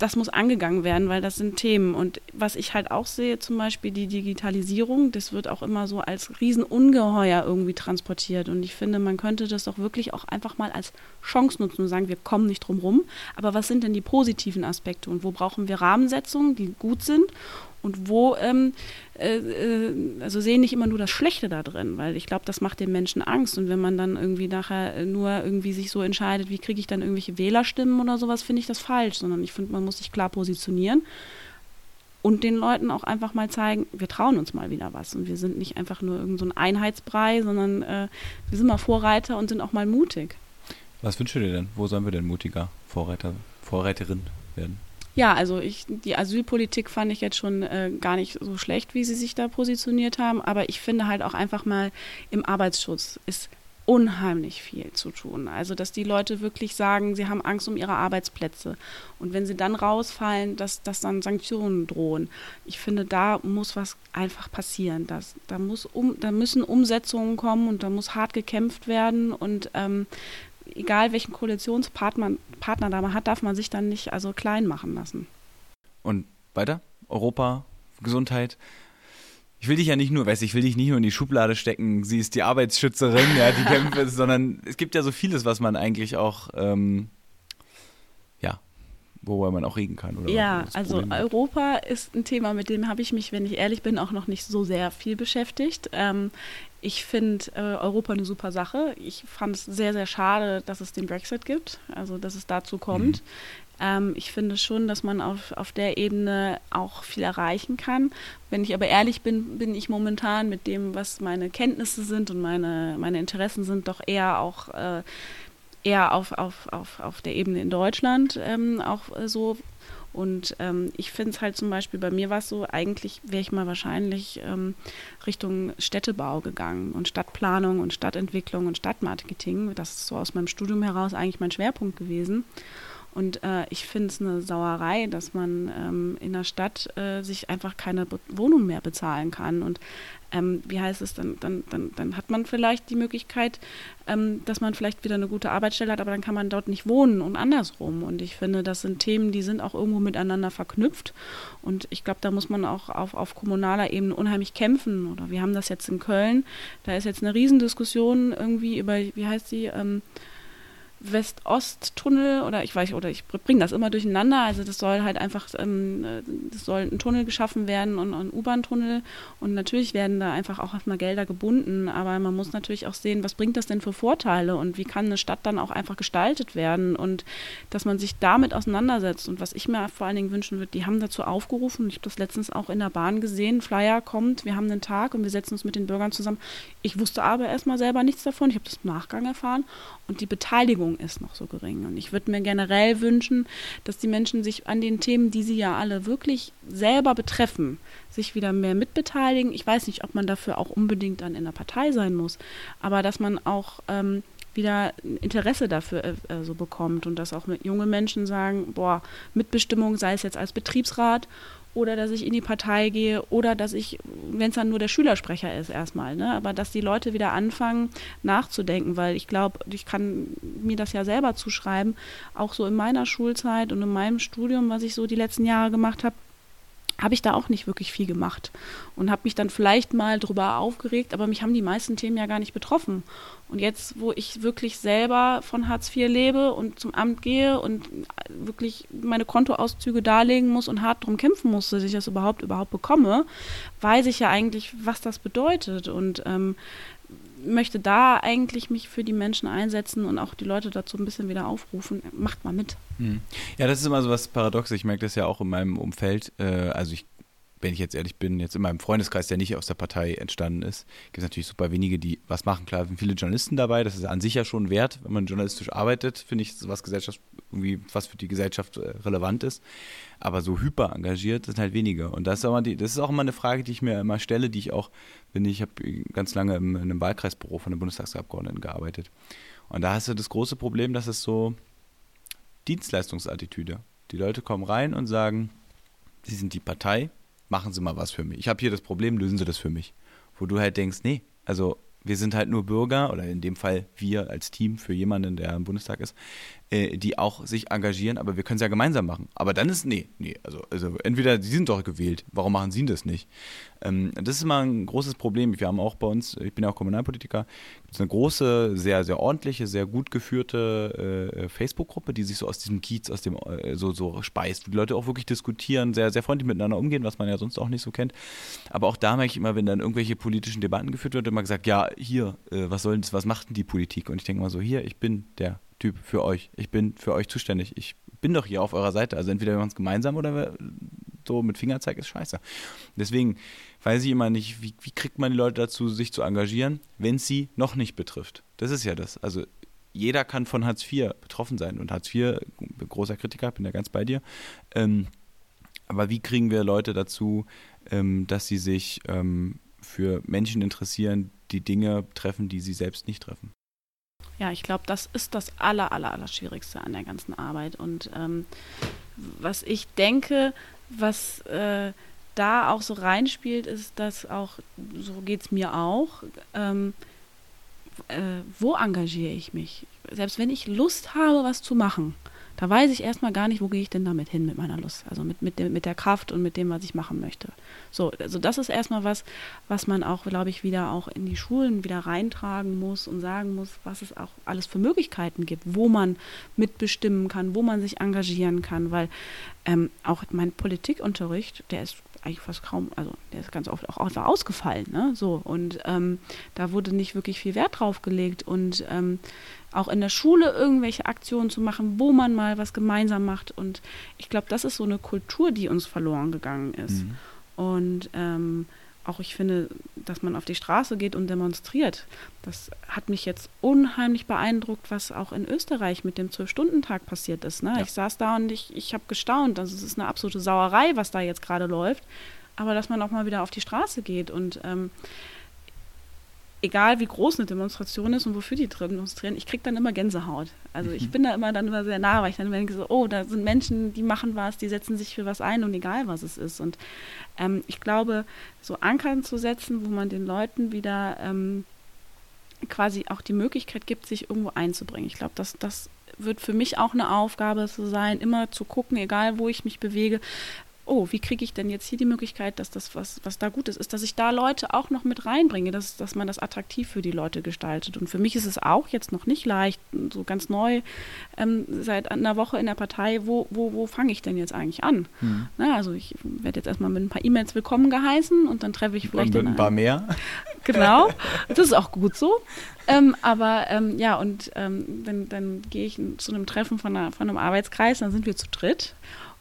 das muss angegangen werden, weil das sind Themen. Und was ich halt auch sehe, zum Beispiel die Digitalisierung, das wird auch immer so als Riesenungeheuer irgendwie transportiert. Und ich finde, man könnte das doch wirklich auch einfach mal als Chance nutzen und sagen, wir kommen nicht drum rum. Aber was sind denn die positiven Aspekte und wo brauchen wir Rahmensetzungen, die gut sind? Und wo, ähm, äh, äh, also sehen nicht immer nur das Schlechte da drin, weil ich glaube, das macht den Menschen Angst. Und wenn man dann irgendwie nachher nur irgendwie sich so entscheidet, wie kriege ich dann irgendwelche Wählerstimmen oder sowas, finde ich das falsch, sondern ich finde, man muss sich klar positionieren und den Leuten auch einfach mal zeigen, wir trauen uns mal wieder was. Und wir sind nicht einfach nur irgendein so Einheitsbrei, sondern äh, wir sind mal Vorreiter und sind auch mal mutig. Was wünschst du dir denn? Wo sollen wir denn mutiger Vorreiter, Vorreiterin werden? Ja, also ich, die Asylpolitik fand ich jetzt schon äh, gar nicht so schlecht, wie sie sich da positioniert haben. Aber ich finde halt auch einfach mal im Arbeitsschutz ist unheimlich viel zu tun. Also, dass die Leute wirklich sagen, sie haben Angst um ihre Arbeitsplätze. Und wenn sie dann rausfallen, dass, dass dann Sanktionen drohen. Ich finde, da muss was einfach passieren. Das, da, muss um, da müssen Umsetzungen kommen und da muss hart gekämpft werden. Und ähm, egal welchen Koalitionspartner Partner da man hat, darf man sich dann nicht also klein machen lassen. Und weiter? Europa, Gesundheit. Ich will dich ja nicht nur, weiß ich will dich nicht nur in die Schublade stecken, sie ist die Arbeitsschützerin, ja, die kämpft, sondern es gibt ja so vieles, was man eigentlich auch, ähm, worüber man auch reden kann. Oder ja, also Europa ist ein Thema, mit dem habe ich mich, wenn ich ehrlich bin, auch noch nicht so sehr viel beschäftigt. Ähm, ich finde äh, Europa eine super Sache. Ich fand es sehr, sehr schade, dass es den Brexit gibt, also dass es dazu kommt. Mhm. Ähm, ich finde schon, dass man auf, auf der Ebene auch viel erreichen kann. Wenn ich aber ehrlich bin, bin ich momentan mit dem, was meine Kenntnisse sind und meine, meine Interessen sind, doch eher auch äh, eher auf, auf, auf, auf der Ebene in Deutschland ähm, auch äh, so und ähm, ich finde es halt zum Beispiel, bei mir war es so, eigentlich wäre ich mal wahrscheinlich ähm, Richtung Städtebau gegangen und Stadtplanung und Stadtentwicklung und Stadtmarketing. Das ist so aus meinem Studium heraus eigentlich mein Schwerpunkt gewesen. Und äh, ich finde es eine Sauerei, dass man ähm, in der Stadt äh, sich einfach keine Be Wohnung mehr bezahlen kann. Und ähm, wie heißt es, dann, dann, dann, dann hat man vielleicht die Möglichkeit, ähm, dass man vielleicht wieder eine gute Arbeitsstelle hat, aber dann kann man dort nicht wohnen und andersrum. Und ich finde, das sind Themen, die sind auch irgendwo miteinander verknüpft. Und ich glaube, da muss man auch auf, auf kommunaler Ebene unheimlich kämpfen. Oder wir haben das jetzt in Köln. Da ist jetzt eine Riesendiskussion irgendwie über, wie heißt sie, ähm, West-Ost-Tunnel oder ich weiß oder ich bringe das immer durcheinander. Also das soll halt einfach, ähm, das soll ein Tunnel geschaffen werden und ein U-Bahn-Tunnel. Und natürlich werden da einfach auch erstmal Gelder gebunden, aber man muss natürlich auch sehen, was bringt das denn für Vorteile und wie kann eine Stadt dann auch einfach gestaltet werden und dass man sich damit auseinandersetzt. Und was ich mir vor allen Dingen wünschen würde, die haben dazu aufgerufen, ich habe das letztens auch in der Bahn gesehen, Flyer kommt, wir haben einen Tag und wir setzen uns mit den Bürgern zusammen. Ich wusste aber erstmal selber nichts davon, ich habe das im Nachgang erfahren. Und die Beteiligung ist noch so gering. Und ich würde mir generell wünschen, dass die Menschen sich an den Themen, die sie ja alle wirklich selber betreffen, sich wieder mehr mitbeteiligen. Ich weiß nicht, ob man dafür auch unbedingt dann in der Partei sein muss, aber dass man auch ähm, wieder Interesse dafür äh, äh so bekommt und dass auch junge Menschen sagen, boah, Mitbestimmung, sei es jetzt als Betriebsrat oder dass ich in die Partei gehe oder dass ich, wenn es dann nur der Schülersprecher ist erstmal, ne? aber dass die Leute wieder anfangen nachzudenken, weil ich glaube, ich kann mir das ja selber zuschreiben, auch so in meiner Schulzeit und in meinem Studium, was ich so die letzten Jahre gemacht habe, habe ich da auch nicht wirklich viel gemacht und habe mich dann vielleicht mal drüber aufgeregt, aber mich haben die meisten Themen ja gar nicht betroffen. Und jetzt, wo ich wirklich selber von Hartz IV lebe und zum Amt gehe und wirklich meine Kontoauszüge darlegen muss und hart darum kämpfen muss, dass ich das überhaupt überhaupt bekomme, weiß ich ja eigentlich, was das bedeutet und ähm, möchte da eigentlich mich für die Menschen einsetzen und auch die Leute dazu ein bisschen wieder aufrufen. Macht mal mit. Hm. Ja, das ist immer so was Paradoxes. Ich merke das ja auch in meinem Umfeld. Äh, also ich wenn ich jetzt ehrlich bin, jetzt in meinem Freundeskreis, der nicht aus der Partei entstanden ist, gibt es natürlich super wenige, die was machen. Klar, sind viele Journalisten dabei, das ist an sich ja schon wert, wenn man journalistisch arbeitet, finde ich, was gesellschafts irgendwie was für die Gesellschaft äh, relevant ist. Aber so hyper engagiert sind halt wenige. Und das ist, auch die, das ist auch immer eine Frage, die ich mir immer stelle, die ich auch, bin ich habe ganz lange in einem Wahlkreisbüro von den Bundestagsabgeordneten gearbeitet. Und da hast du das große Problem, dass es so Dienstleistungsattitüde. Die Leute kommen rein und sagen, sie sind die Partei, machen Sie mal was für mich. Ich habe hier das Problem, lösen Sie das für mich. Wo du halt denkst, nee, also wir sind halt nur Bürger oder in dem Fall wir als Team für jemanden, der im Bundestag ist, äh, die auch sich engagieren, aber wir können es ja gemeinsam machen. Aber dann ist, nee, nee, also, also entweder sie sind doch gewählt, warum machen sie das nicht? Ähm, das ist immer ein großes Problem. Wir haben auch bei uns, ich bin ja auch Kommunalpolitiker, gibt es eine große, sehr, sehr ordentliche, sehr gut geführte äh, Facebook-Gruppe, die sich so aus diesem Kiez, aus dem äh, so, so speist, die Leute auch wirklich diskutieren, sehr, sehr freundlich miteinander umgehen, was man ja sonst auch nicht so kennt. Aber auch da merke ich immer, wenn dann irgendwelche politischen Debatten geführt wird, immer gesagt, ja, hier, äh, was soll das, was macht denn die Politik? Und ich denke mal so, hier, ich bin der Typ für euch. Ich bin für euch zuständig. Ich bin doch hier auf eurer Seite. Also entweder wir machen es gemeinsam oder so mit Fingerzeig ist scheiße. Deswegen weiß ich immer nicht, wie, wie kriegt man die Leute dazu, sich zu engagieren, wenn es sie noch nicht betrifft. Das ist ja das. Also jeder kann von Hartz IV betroffen sein. Und Hartz IV, großer Kritiker, bin da ganz bei dir. Ähm, aber wie kriegen wir Leute dazu, ähm, dass sie sich ähm, für Menschen interessieren, die Dinge treffen, die sie selbst nicht treffen? Ja, ich glaube, das ist das aller, aller, aller Schwierigste an der ganzen Arbeit. Und ähm, was ich denke, was äh, da auch so reinspielt, ist, dass auch, so geht es mir auch, ähm, äh, wo engagiere ich mich? Selbst wenn ich Lust habe, was zu machen, da weiß ich erstmal gar nicht, wo gehe ich denn damit hin mit meiner Lust, also mit, mit, dem, mit der Kraft und mit dem, was ich machen möchte. So, also das ist erstmal was, was man auch, glaube ich, wieder auch in die Schulen wieder reintragen muss und sagen muss, was es auch alles für Möglichkeiten gibt, wo man mitbestimmen kann, wo man sich engagieren kann, weil ähm, auch mein Politikunterricht, der ist eigentlich fast kaum, also der ist ganz oft auch ausgefallen, ne? So und ähm, da wurde nicht wirklich viel Wert drauf gelegt und ähm, auch in der Schule irgendwelche Aktionen zu machen, wo man mal was gemeinsam macht und ich glaube, das ist so eine Kultur, die uns verloren gegangen ist mhm. und ähm, auch ich finde, dass man auf die Straße geht und demonstriert. Das hat mich jetzt unheimlich beeindruckt, was auch in Österreich mit dem Zwölf-Stunden-Tag passiert ist. Ne? Ja. Ich saß da und ich, ich habe gestaunt. Also es ist eine absolute Sauerei, was da jetzt gerade läuft. Aber dass man auch mal wieder auf die Straße geht und ähm, egal wie groß eine Demonstration ist und wofür die demonstrieren, ich kriege dann immer Gänsehaut. Also ich mhm. bin da immer dann immer sehr nah, weil ich dann denke so, oh, da sind Menschen, die machen was, die setzen sich für was ein und egal was es ist. Und ähm, ich glaube, so Ankern zu setzen, wo man den Leuten wieder ähm, quasi auch die Möglichkeit gibt, sich irgendwo einzubringen. Ich glaube, dass das wird für mich auch eine Aufgabe zu sein, immer zu gucken, egal wo ich mich bewege, oh, wie kriege ich denn jetzt hier die Möglichkeit, dass das, was, was da gut ist, ist, dass ich da Leute auch noch mit reinbringe, dass, dass man das attraktiv für die Leute gestaltet. Und für mich ist es auch jetzt noch nicht leicht, so ganz neu, ähm, seit einer Woche in der Partei, wo, wo, wo fange ich denn jetzt eigentlich an? Hm. Na, also ich werde jetzt erstmal mit ein paar E-Mails willkommen geheißen und dann treffe ich vielleicht. Und mit ein paar mehr. Genau, das ist auch gut so. Ähm, aber ähm, ja, und ähm, dann, dann gehe ich zu einem Treffen von, einer, von einem Arbeitskreis, dann sind wir zu dritt.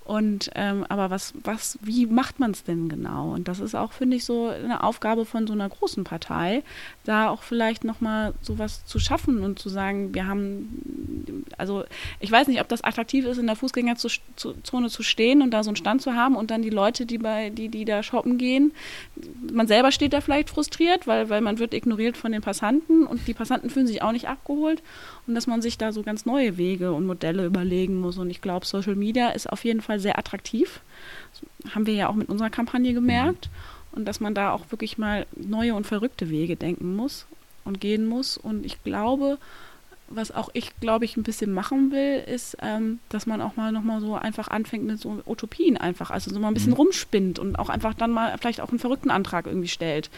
Und ähm, aber was, was, wie macht man es denn genau? Und das ist auch, finde ich, so eine Aufgabe von so einer großen Partei, da auch vielleicht nochmal sowas zu schaffen und zu sagen, wir haben, also ich weiß nicht, ob das attraktiv ist, in der Fußgängerzone zu stehen und da so einen Stand zu haben und dann die Leute, die bei, die, die da shoppen gehen, man selber steht da vielleicht frustriert, weil, weil man wird ignoriert von den Passanten und die Passanten fühlen sich auch nicht abgeholt und dass man sich da so ganz neue Wege und Modelle überlegen muss. Und ich glaube, Social Media ist auf jeden Fall sehr attraktiv. Das haben wir ja auch mit unserer Kampagne gemerkt. Mhm. Und dass man da auch wirklich mal neue und verrückte Wege denken muss und gehen muss. Und ich glaube, was auch ich, glaube ich, ein bisschen machen will, ist, ähm, dass man auch mal nochmal so einfach anfängt mit so Utopien einfach, also so mal ein bisschen mhm. rumspinnt und auch einfach dann mal vielleicht auch einen verrückten Antrag irgendwie stellt.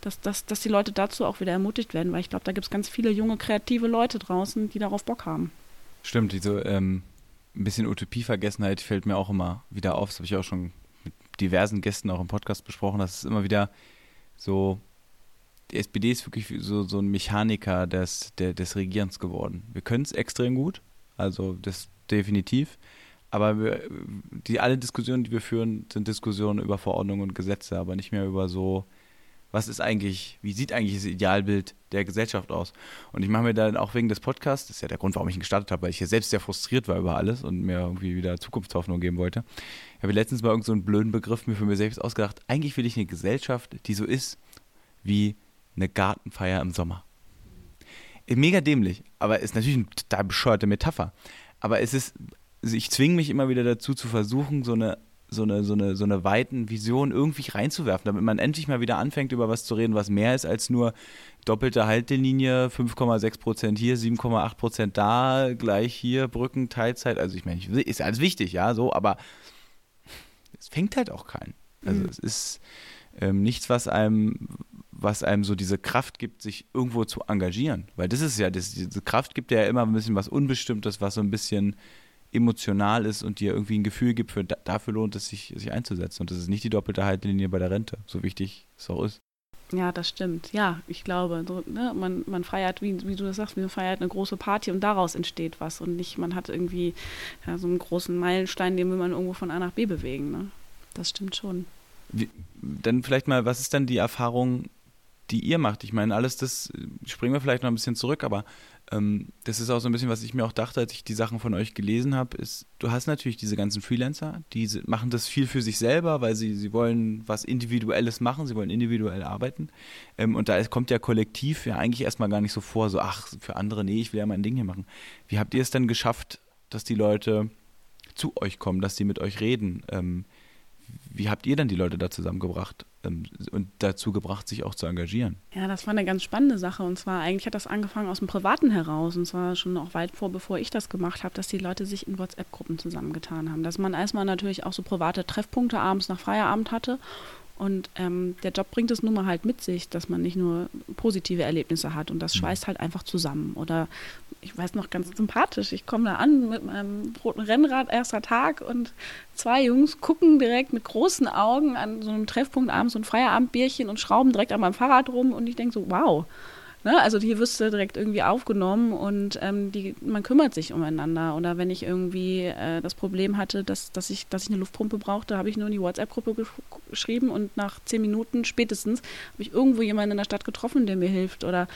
Dass, dass, dass die Leute dazu auch wieder ermutigt werden, weil ich glaube, da gibt es ganz viele junge, kreative Leute draußen, die darauf Bock haben. Stimmt, diese ähm, ein bisschen Utopievergessenheit fällt mir auch immer wieder auf. Das habe ich auch schon diversen Gästen auch im Podcast besprochen, dass es immer wieder so die SPD ist wirklich so, so ein Mechaniker des, der, des Regierens geworden. Wir können es extrem gut, also das definitiv. Aber wir, die, alle Diskussionen, die wir führen, sind Diskussionen über Verordnungen und Gesetze, aber nicht mehr über so Was ist eigentlich, wie sieht eigentlich das Idealbild der Gesellschaft aus? Und ich mache mir dann auch wegen des Podcasts, das ist ja der Grund, warum ich ihn gestartet habe, weil ich hier selbst sehr frustriert war über alles und mir irgendwie wieder Zukunftshoffnung geben wollte. Ich habe letztens mal irgendeinen so blöden Begriff mir für mich selbst ausgedacht. Eigentlich will ich eine Gesellschaft, die so ist wie eine Gartenfeier im Sommer. Mega dämlich, aber ist natürlich eine total bescheuerte Metapher. Aber es ist, also ich zwinge mich immer wieder dazu zu versuchen, so eine so eine, so eine, so eine weiten Vision irgendwie reinzuwerfen, damit man endlich mal wieder anfängt, über was zu reden, was mehr ist als nur doppelte Haltelinie, 5,6 Prozent hier, 7,8 Prozent da, gleich hier, Brücken, Teilzeit. Also ich meine, ist alles wichtig, ja, so, aber es fängt halt auch keinen. Also mhm. es ist ähm, nichts, was einem, was einem so diese Kraft gibt, sich irgendwo zu engagieren. Weil das ist ja, das, diese Kraft gibt ja immer ein bisschen was Unbestimmtes, was so ein bisschen emotional ist und dir irgendwie ein Gefühl gibt, für, dafür lohnt es sich, sich einzusetzen. Und das ist nicht die doppelte Haltelinie bei der Rente, so wichtig es auch ist. Ja, das stimmt. Ja, ich glaube, so, ne, man, man feiert, wie, wie du das sagst, man feiert eine große Party und daraus entsteht was und nicht, man hat irgendwie ja, so einen großen Meilenstein, den will man irgendwo von A nach B bewegen. Ne? Das stimmt schon. Wie, dann vielleicht mal, was ist dann die Erfahrung, die ihr macht? Ich meine, alles das, springen wir vielleicht noch ein bisschen zurück, aber ähm, das ist auch so ein bisschen, was ich mir auch dachte, als ich die Sachen von euch gelesen habe, ist, du hast natürlich diese ganzen Freelancer, die machen das viel für sich selber, weil sie, sie wollen was Individuelles machen, sie wollen individuell arbeiten. Ähm, und da kommt ja kollektiv ja eigentlich erstmal gar nicht so vor, so, ach, für andere, nee, ich will ja mein Ding hier machen. Wie habt ihr es dann geschafft, dass die Leute zu euch kommen, dass sie mit euch reden? Ähm, wie habt ihr dann die Leute da zusammengebracht ähm, und dazu gebracht, sich auch zu engagieren? Ja, das war eine ganz spannende Sache. Und zwar, eigentlich hat das angefangen aus dem Privaten heraus. Und zwar schon auch weit vor, bevor ich das gemacht habe, dass die Leute sich in WhatsApp-Gruppen zusammengetan haben. Dass man erstmal natürlich auch so private Treffpunkte abends nach Feierabend hatte und ähm, der Job bringt es nun mal halt mit sich, dass man nicht nur positive Erlebnisse hat und das mhm. schweißt halt einfach zusammen. Oder ich weiß noch ganz sympathisch, ich komme da an mit meinem roten Rennrad, erster Tag und zwei Jungs gucken direkt mit großen Augen an so einem Treffpunkt abends so ein Feierabendbierchen und schrauben direkt an meinem Fahrrad rum und ich denke so, wow, Ne? Also hier wirst du direkt irgendwie aufgenommen und ähm, die, man kümmert sich umeinander. Oder wenn ich irgendwie äh, das Problem hatte, dass, dass, ich, dass ich eine Luftpumpe brauchte, habe ich nur in die WhatsApp-Gruppe gesch geschrieben und nach zehn Minuten spätestens habe ich irgendwo jemanden in der Stadt getroffen, der mir hilft. Oder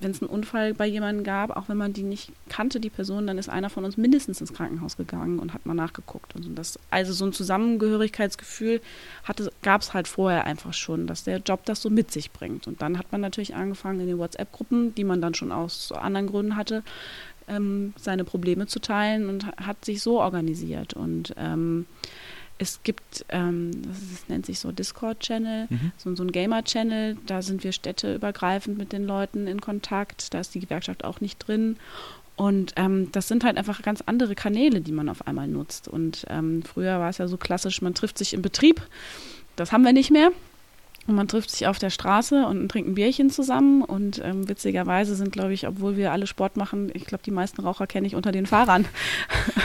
wenn es einen Unfall bei jemandem gab, auch wenn man die nicht kannte, die Person, dann ist einer von uns mindestens ins Krankenhaus gegangen und hat mal nachgeguckt. Und das, also so ein Zusammengehörigkeitsgefühl gab es halt vorher einfach schon, dass der Job das so mit sich bringt. Und dann hat man natürlich angefangen in den WhatsApp-Gruppen, die man dann schon aus anderen Gründen hatte, ähm, seine Probleme zu teilen und hat sich so organisiert. Und ähm, es gibt, ähm, das nennt sich so Discord-Channel, mhm. so, so ein Gamer-Channel, da sind wir städteübergreifend mit den Leuten in Kontakt, da ist die Gewerkschaft auch nicht drin. Und ähm, das sind halt einfach ganz andere Kanäle, die man auf einmal nutzt. Und ähm, früher war es ja so klassisch, man trifft sich im Betrieb. Das haben wir nicht mehr. Und man trifft sich auf der Straße und trinkt ein Bierchen zusammen. Und ähm, witzigerweise sind, glaube ich, obwohl wir alle Sport machen, ich glaube, die meisten Raucher kenne ich unter den Fahrern.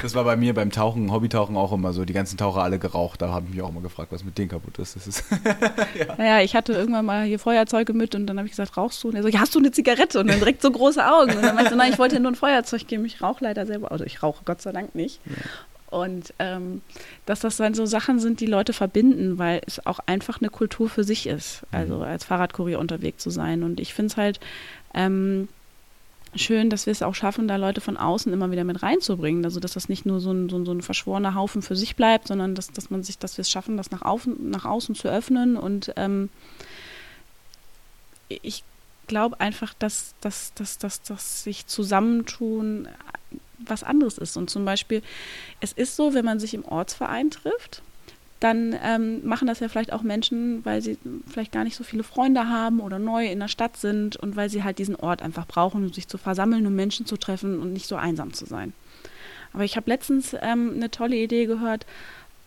Das war bei mir beim Tauchen, Hobbytauchen auch immer so. Die ganzen Taucher alle geraucht. Da habe ich mich auch immer gefragt, was mit denen kaputt ist. Das ist ja. Naja, ich hatte irgendwann mal hier Feuerzeuge mit und dann habe ich gesagt, rauchst du? Und er so, ja, hast du eine Zigarette? Und dann direkt so große Augen. Und dann meinte ich so, nein, ich wollte nur ein Feuerzeug geben. Ich rauche leider selber. Also ich rauche Gott sei Dank nicht. Ja. Und ähm, dass das dann so Sachen sind, die Leute verbinden, weil es auch einfach eine Kultur für sich ist, also mhm. als Fahrradkurier unterwegs zu sein. Und ich finde es halt ähm, schön, dass wir es auch schaffen, da Leute von außen immer wieder mit reinzubringen. Also dass das nicht nur so ein, so ein, so ein verschworener Haufen für sich bleibt, sondern dass, dass man sich, dass wir es schaffen, das nach, außen, nach außen zu öffnen. Und ähm, ich glaube einfach, dass, dass, dass, dass, dass sich zusammentun was anderes ist. Und zum Beispiel, es ist so, wenn man sich im Ortsverein trifft, dann ähm, machen das ja vielleicht auch Menschen, weil sie vielleicht gar nicht so viele Freunde haben oder neu in der Stadt sind und weil sie halt diesen Ort einfach brauchen, um sich zu versammeln, um Menschen zu treffen und nicht so einsam zu sein. Aber ich habe letztens ähm, eine tolle Idee gehört,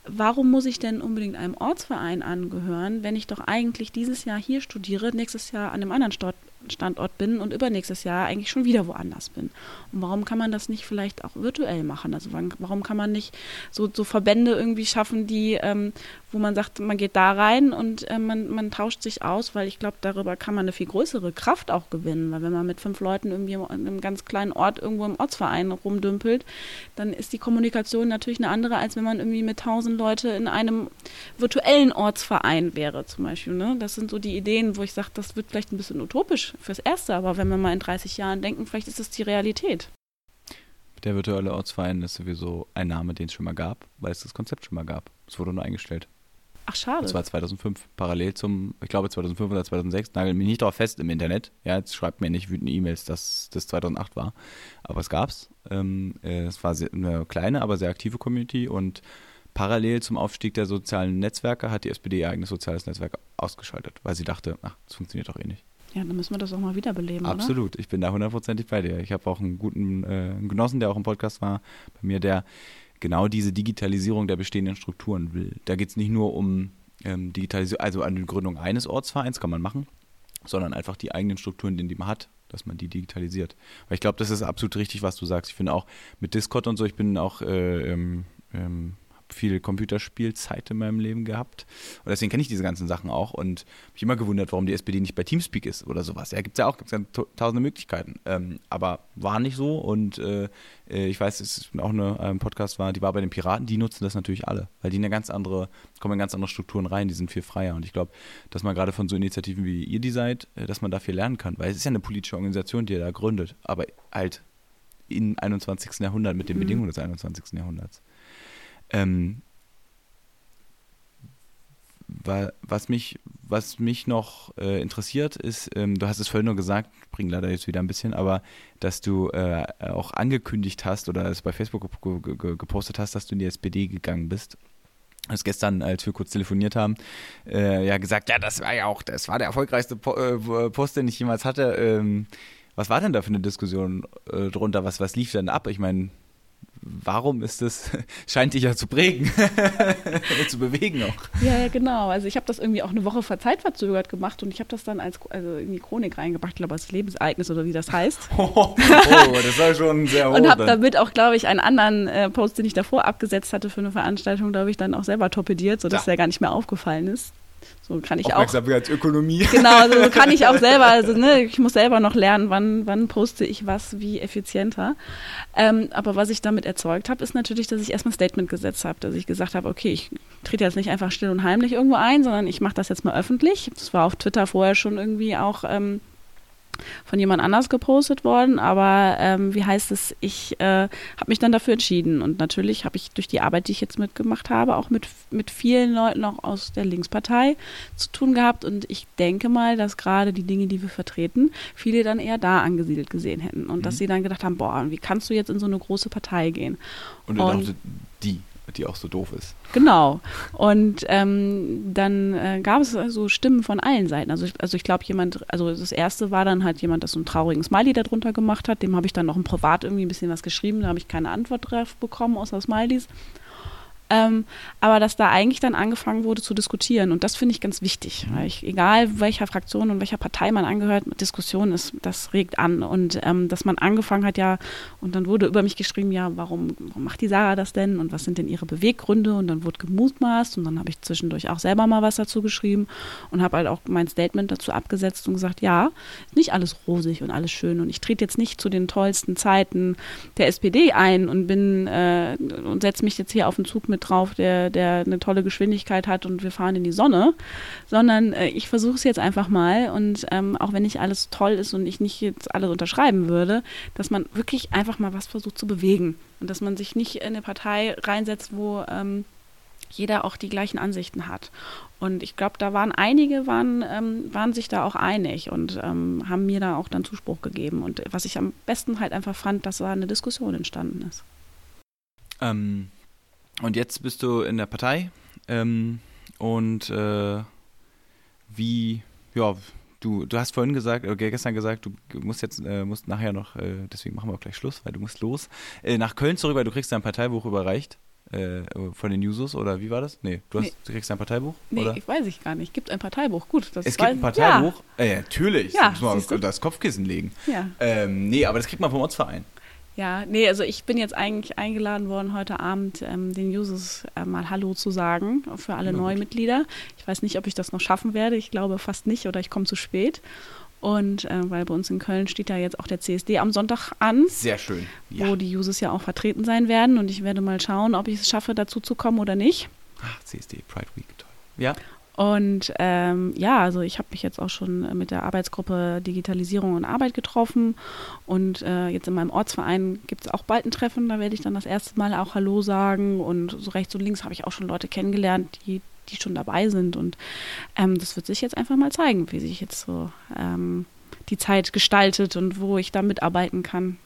warum muss ich denn unbedingt einem Ortsverein angehören, wenn ich doch eigentlich dieses Jahr hier studiere, nächstes Jahr an einem anderen Ort, Standort bin und übernächstes Jahr eigentlich schon wieder woanders bin. Und warum kann man das nicht vielleicht auch virtuell machen? Also warum kann man nicht so, so Verbände irgendwie schaffen, die, ähm, wo man sagt, man geht da rein und äh, man, man tauscht sich aus, weil ich glaube, darüber kann man eine viel größere Kraft auch gewinnen. Weil wenn man mit fünf Leuten irgendwie in einem ganz kleinen Ort irgendwo im Ortsverein rumdümpelt, dann ist die Kommunikation natürlich eine andere, als wenn man irgendwie mit tausend Leute in einem virtuellen Ortsverein wäre zum Beispiel. Ne? Das sind so die Ideen, wo ich sage, das wird vielleicht ein bisschen utopisch fürs Erste, aber wenn wir mal in 30 Jahren denken, vielleicht ist das die Realität. Der virtuelle Ortsverein ist sowieso ein Name, den es schon mal gab, weil es das Konzept schon mal gab. Es wurde nur eingestellt. Ach, schade. Das war 2005, parallel zum, ich glaube 2005 oder 2006. Nagel mich nicht darauf fest im Internet. Ja, jetzt schreibt mir nicht wütende E-Mails, dass das 2008 war. Aber es gab's. Ähm, äh, es war sehr, eine kleine, aber sehr aktive Community und parallel zum Aufstieg der sozialen Netzwerke hat die SPD ihr eigenes soziales Netzwerk ausgeschaltet, weil sie dachte, ach, das funktioniert doch eh nicht. Ja, dann müssen wir das auch mal wiederbeleben, Absolut, oder? ich bin da hundertprozentig bei dir. Ich habe auch einen guten äh, Genossen, der auch im Podcast war, bei mir, der genau diese Digitalisierung der bestehenden Strukturen will. Da geht es nicht nur um ähm, Digitalisierung, also an die Gründung eines Ortsvereins kann man machen, sondern einfach die eigenen Strukturen, die man hat, dass man die digitalisiert. Weil ich glaube, das ist absolut richtig, was du sagst. Ich finde auch mit Discord und so, ich bin auch äh, ähm, ähm, viel Computerspielzeit in meinem Leben gehabt. Und deswegen kenne ich diese ganzen Sachen auch und mich immer gewundert, warum die SPD nicht bei Teamspeak ist oder sowas. Ja, gibt es ja auch, gibt ja tausende Möglichkeiten. Ähm, aber war nicht so und äh, äh ich weiß, es ist auch eine ein Podcast war, die war bei den Piraten, die nutzen das natürlich alle, weil die eine ganz andere, kommen in ganz andere Strukturen rein, die sind viel freier. Und ich glaube, dass man gerade von so Initiativen wie ihr die seid, äh, dass man da viel lernen kann, weil es ist ja eine politische Organisation, die ihr da gründet, aber halt im 21. Jahrhundert mit den mhm. Bedingungen des 21. Jahrhunderts. Ähm, was mich, was mich noch äh, interessiert ist, ähm, du hast es vorhin nur gesagt, bringe leider jetzt wieder ein bisschen, aber dass du äh, auch angekündigt hast oder es bei Facebook gepostet hast, dass du in die SPD gegangen bist. Du hast gestern, als wir kurz telefoniert haben, äh, ja gesagt, ja, das war ja auch, das war der erfolgreichste po äh, Post, den ich jemals hatte. Ähm, was war denn da für eine Diskussion äh, drunter? Was, was lief denn ab? Ich meine, warum ist es, scheint dich ja zu prägen zu bewegen auch. Ja, ja, genau. Also ich habe das irgendwie auch eine Woche vor Zeit verzögert gemacht und ich habe das dann als also in die Chronik reingebracht, ich glaube als Lebensereignis oder wie das heißt. Oh, oh das war schon sehr hoch. und habe damit auch, glaube ich, einen anderen äh, Post, den ich davor abgesetzt hatte für eine Veranstaltung, glaube ich, dann auch selber torpediert, sodass ja. der gar nicht mehr aufgefallen ist. So kann ich auch. Ökonomie. Genau, also so kann ich auch selber, also ne, ich muss selber noch lernen, wann, wann poste ich was wie effizienter. Ähm, aber was ich damit erzeugt habe, ist natürlich, dass ich erstmal ein Statement gesetzt habe, dass ich gesagt habe, okay, ich trete jetzt nicht einfach still und heimlich irgendwo ein, sondern ich mache das jetzt mal öffentlich. Das war auf Twitter vorher schon irgendwie auch ähm, von jemand anders gepostet worden, aber ähm, wie heißt es, ich äh, habe mich dann dafür entschieden und natürlich habe ich durch die Arbeit, die ich jetzt mitgemacht habe, auch mit, mit vielen Leuten auch aus der Linkspartei zu tun gehabt und ich denke mal, dass gerade die Dinge, die wir vertreten, viele dann eher da angesiedelt gesehen hätten und mhm. dass sie dann gedacht haben, boah, wie kannst du jetzt in so eine große Partei gehen? Und, und die die auch so doof ist. Genau. Und ähm, dann äh, gab es so Stimmen von allen Seiten. Also ich, also ich glaube, jemand, also das erste war dann halt jemand, das so einen traurigen Smiley darunter gemacht hat. Dem habe ich dann noch im Privat irgendwie ein bisschen was geschrieben. Da habe ich keine Antwort drauf bekommen, außer Smileys. Ähm, aber dass da eigentlich dann angefangen wurde zu diskutieren. Und das finde ich ganz wichtig. Ich, egal welcher Fraktion und welcher Partei man angehört, Diskussion ist, das regt an. Und ähm, dass man angefangen hat, ja, und dann wurde über mich geschrieben, ja, warum, warum macht die Sarah das denn? Und was sind denn ihre Beweggründe? Und dann wurde gemutmaßt und dann habe ich zwischendurch auch selber mal was dazu geschrieben und habe halt auch mein Statement dazu abgesetzt und gesagt, ja, nicht alles rosig und alles schön. Und ich trete jetzt nicht zu den tollsten Zeiten der SPD ein und bin äh, und setze mich jetzt hier auf den Zug mit mit drauf, der, der eine tolle Geschwindigkeit hat und wir fahren in die Sonne, sondern äh, ich versuche es jetzt einfach mal und ähm, auch wenn nicht alles toll ist und ich nicht jetzt alles unterschreiben würde, dass man wirklich einfach mal was versucht zu bewegen und dass man sich nicht in eine Partei reinsetzt, wo ähm, jeder auch die gleichen Ansichten hat. Und ich glaube, da waren einige, waren, ähm, waren sich da auch einig und ähm, haben mir da auch dann Zuspruch gegeben. Und was ich am besten halt einfach fand, dass da eine Diskussion entstanden ist. Ähm, und jetzt bist du in der Partei ähm, und äh, wie, ja, du, du hast vorhin gesagt, oder gestern gesagt, du musst jetzt, äh, musst nachher noch, äh, deswegen machen wir auch gleich Schluss, weil du musst los, äh, nach Köln zurück, weil du kriegst dein Parteibuch überreicht. Äh, von den Jusos oder wie war das? Nee, du, hast, nee. du kriegst ein Parteibuch? Nee, oder? ich weiß ich gar nicht. Gibt ein Parteibuch. Gut, das Es gibt ein Parteibuch? Ja. Äh, natürlich. Ja, das muss man das Kopfkissen legen. Ja. Ähm, nee, aber das kriegt man vom Ortsverein. Ja, nee, also ich bin jetzt eigentlich eingeladen worden, heute Abend ähm, den Users äh, mal Hallo zu sagen für alle Na gut. Neumitglieder. Ich weiß nicht, ob ich das noch schaffen werde. Ich glaube fast nicht oder ich komme zu spät. Und äh, weil bei uns in Köln steht ja jetzt auch der CSD am Sonntag an, Sehr schön. wo die Users ja auch vertreten sein werden. Und ich werde mal schauen, ob ich es schaffe, dazu zu kommen oder nicht. Ach, CSD, Pride Week, toll. Ja, Und ähm, ja, also ich habe mich jetzt auch schon mit der Arbeitsgruppe Digitalisierung und Arbeit getroffen. Und äh, jetzt in meinem Ortsverein gibt es auch bald ein Treffen. Da werde ich dann das erste Mal auch Hallo sagen. Und so rechts und links habe ich auch schon Leute kennengelernt, die, die schon dabei sind. Und ähm, das wird sich jetzt einfach mal zeigen, wie sich jetzt so ähm, die Zeit gestaltet und wo ich da mitarbeiten kann.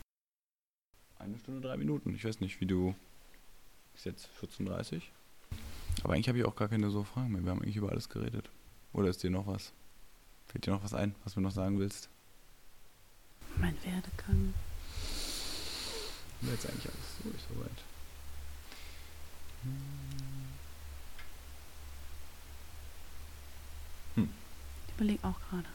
eine Stunde, drei Minuten. Ich weiß nicht, wie du. Ist jetzt 14.30 Uhr? Aber eigentlich habe ich auch gar keine so Fragen mehr. Wir haben eigentlich über alles geredet. Oder ist dir noch was? Fällt dir noch was ein, was du noch sagen willst? Mein Werdegang. Jetzt eigentlich alles durch soweit. Ich überlege auch gerade.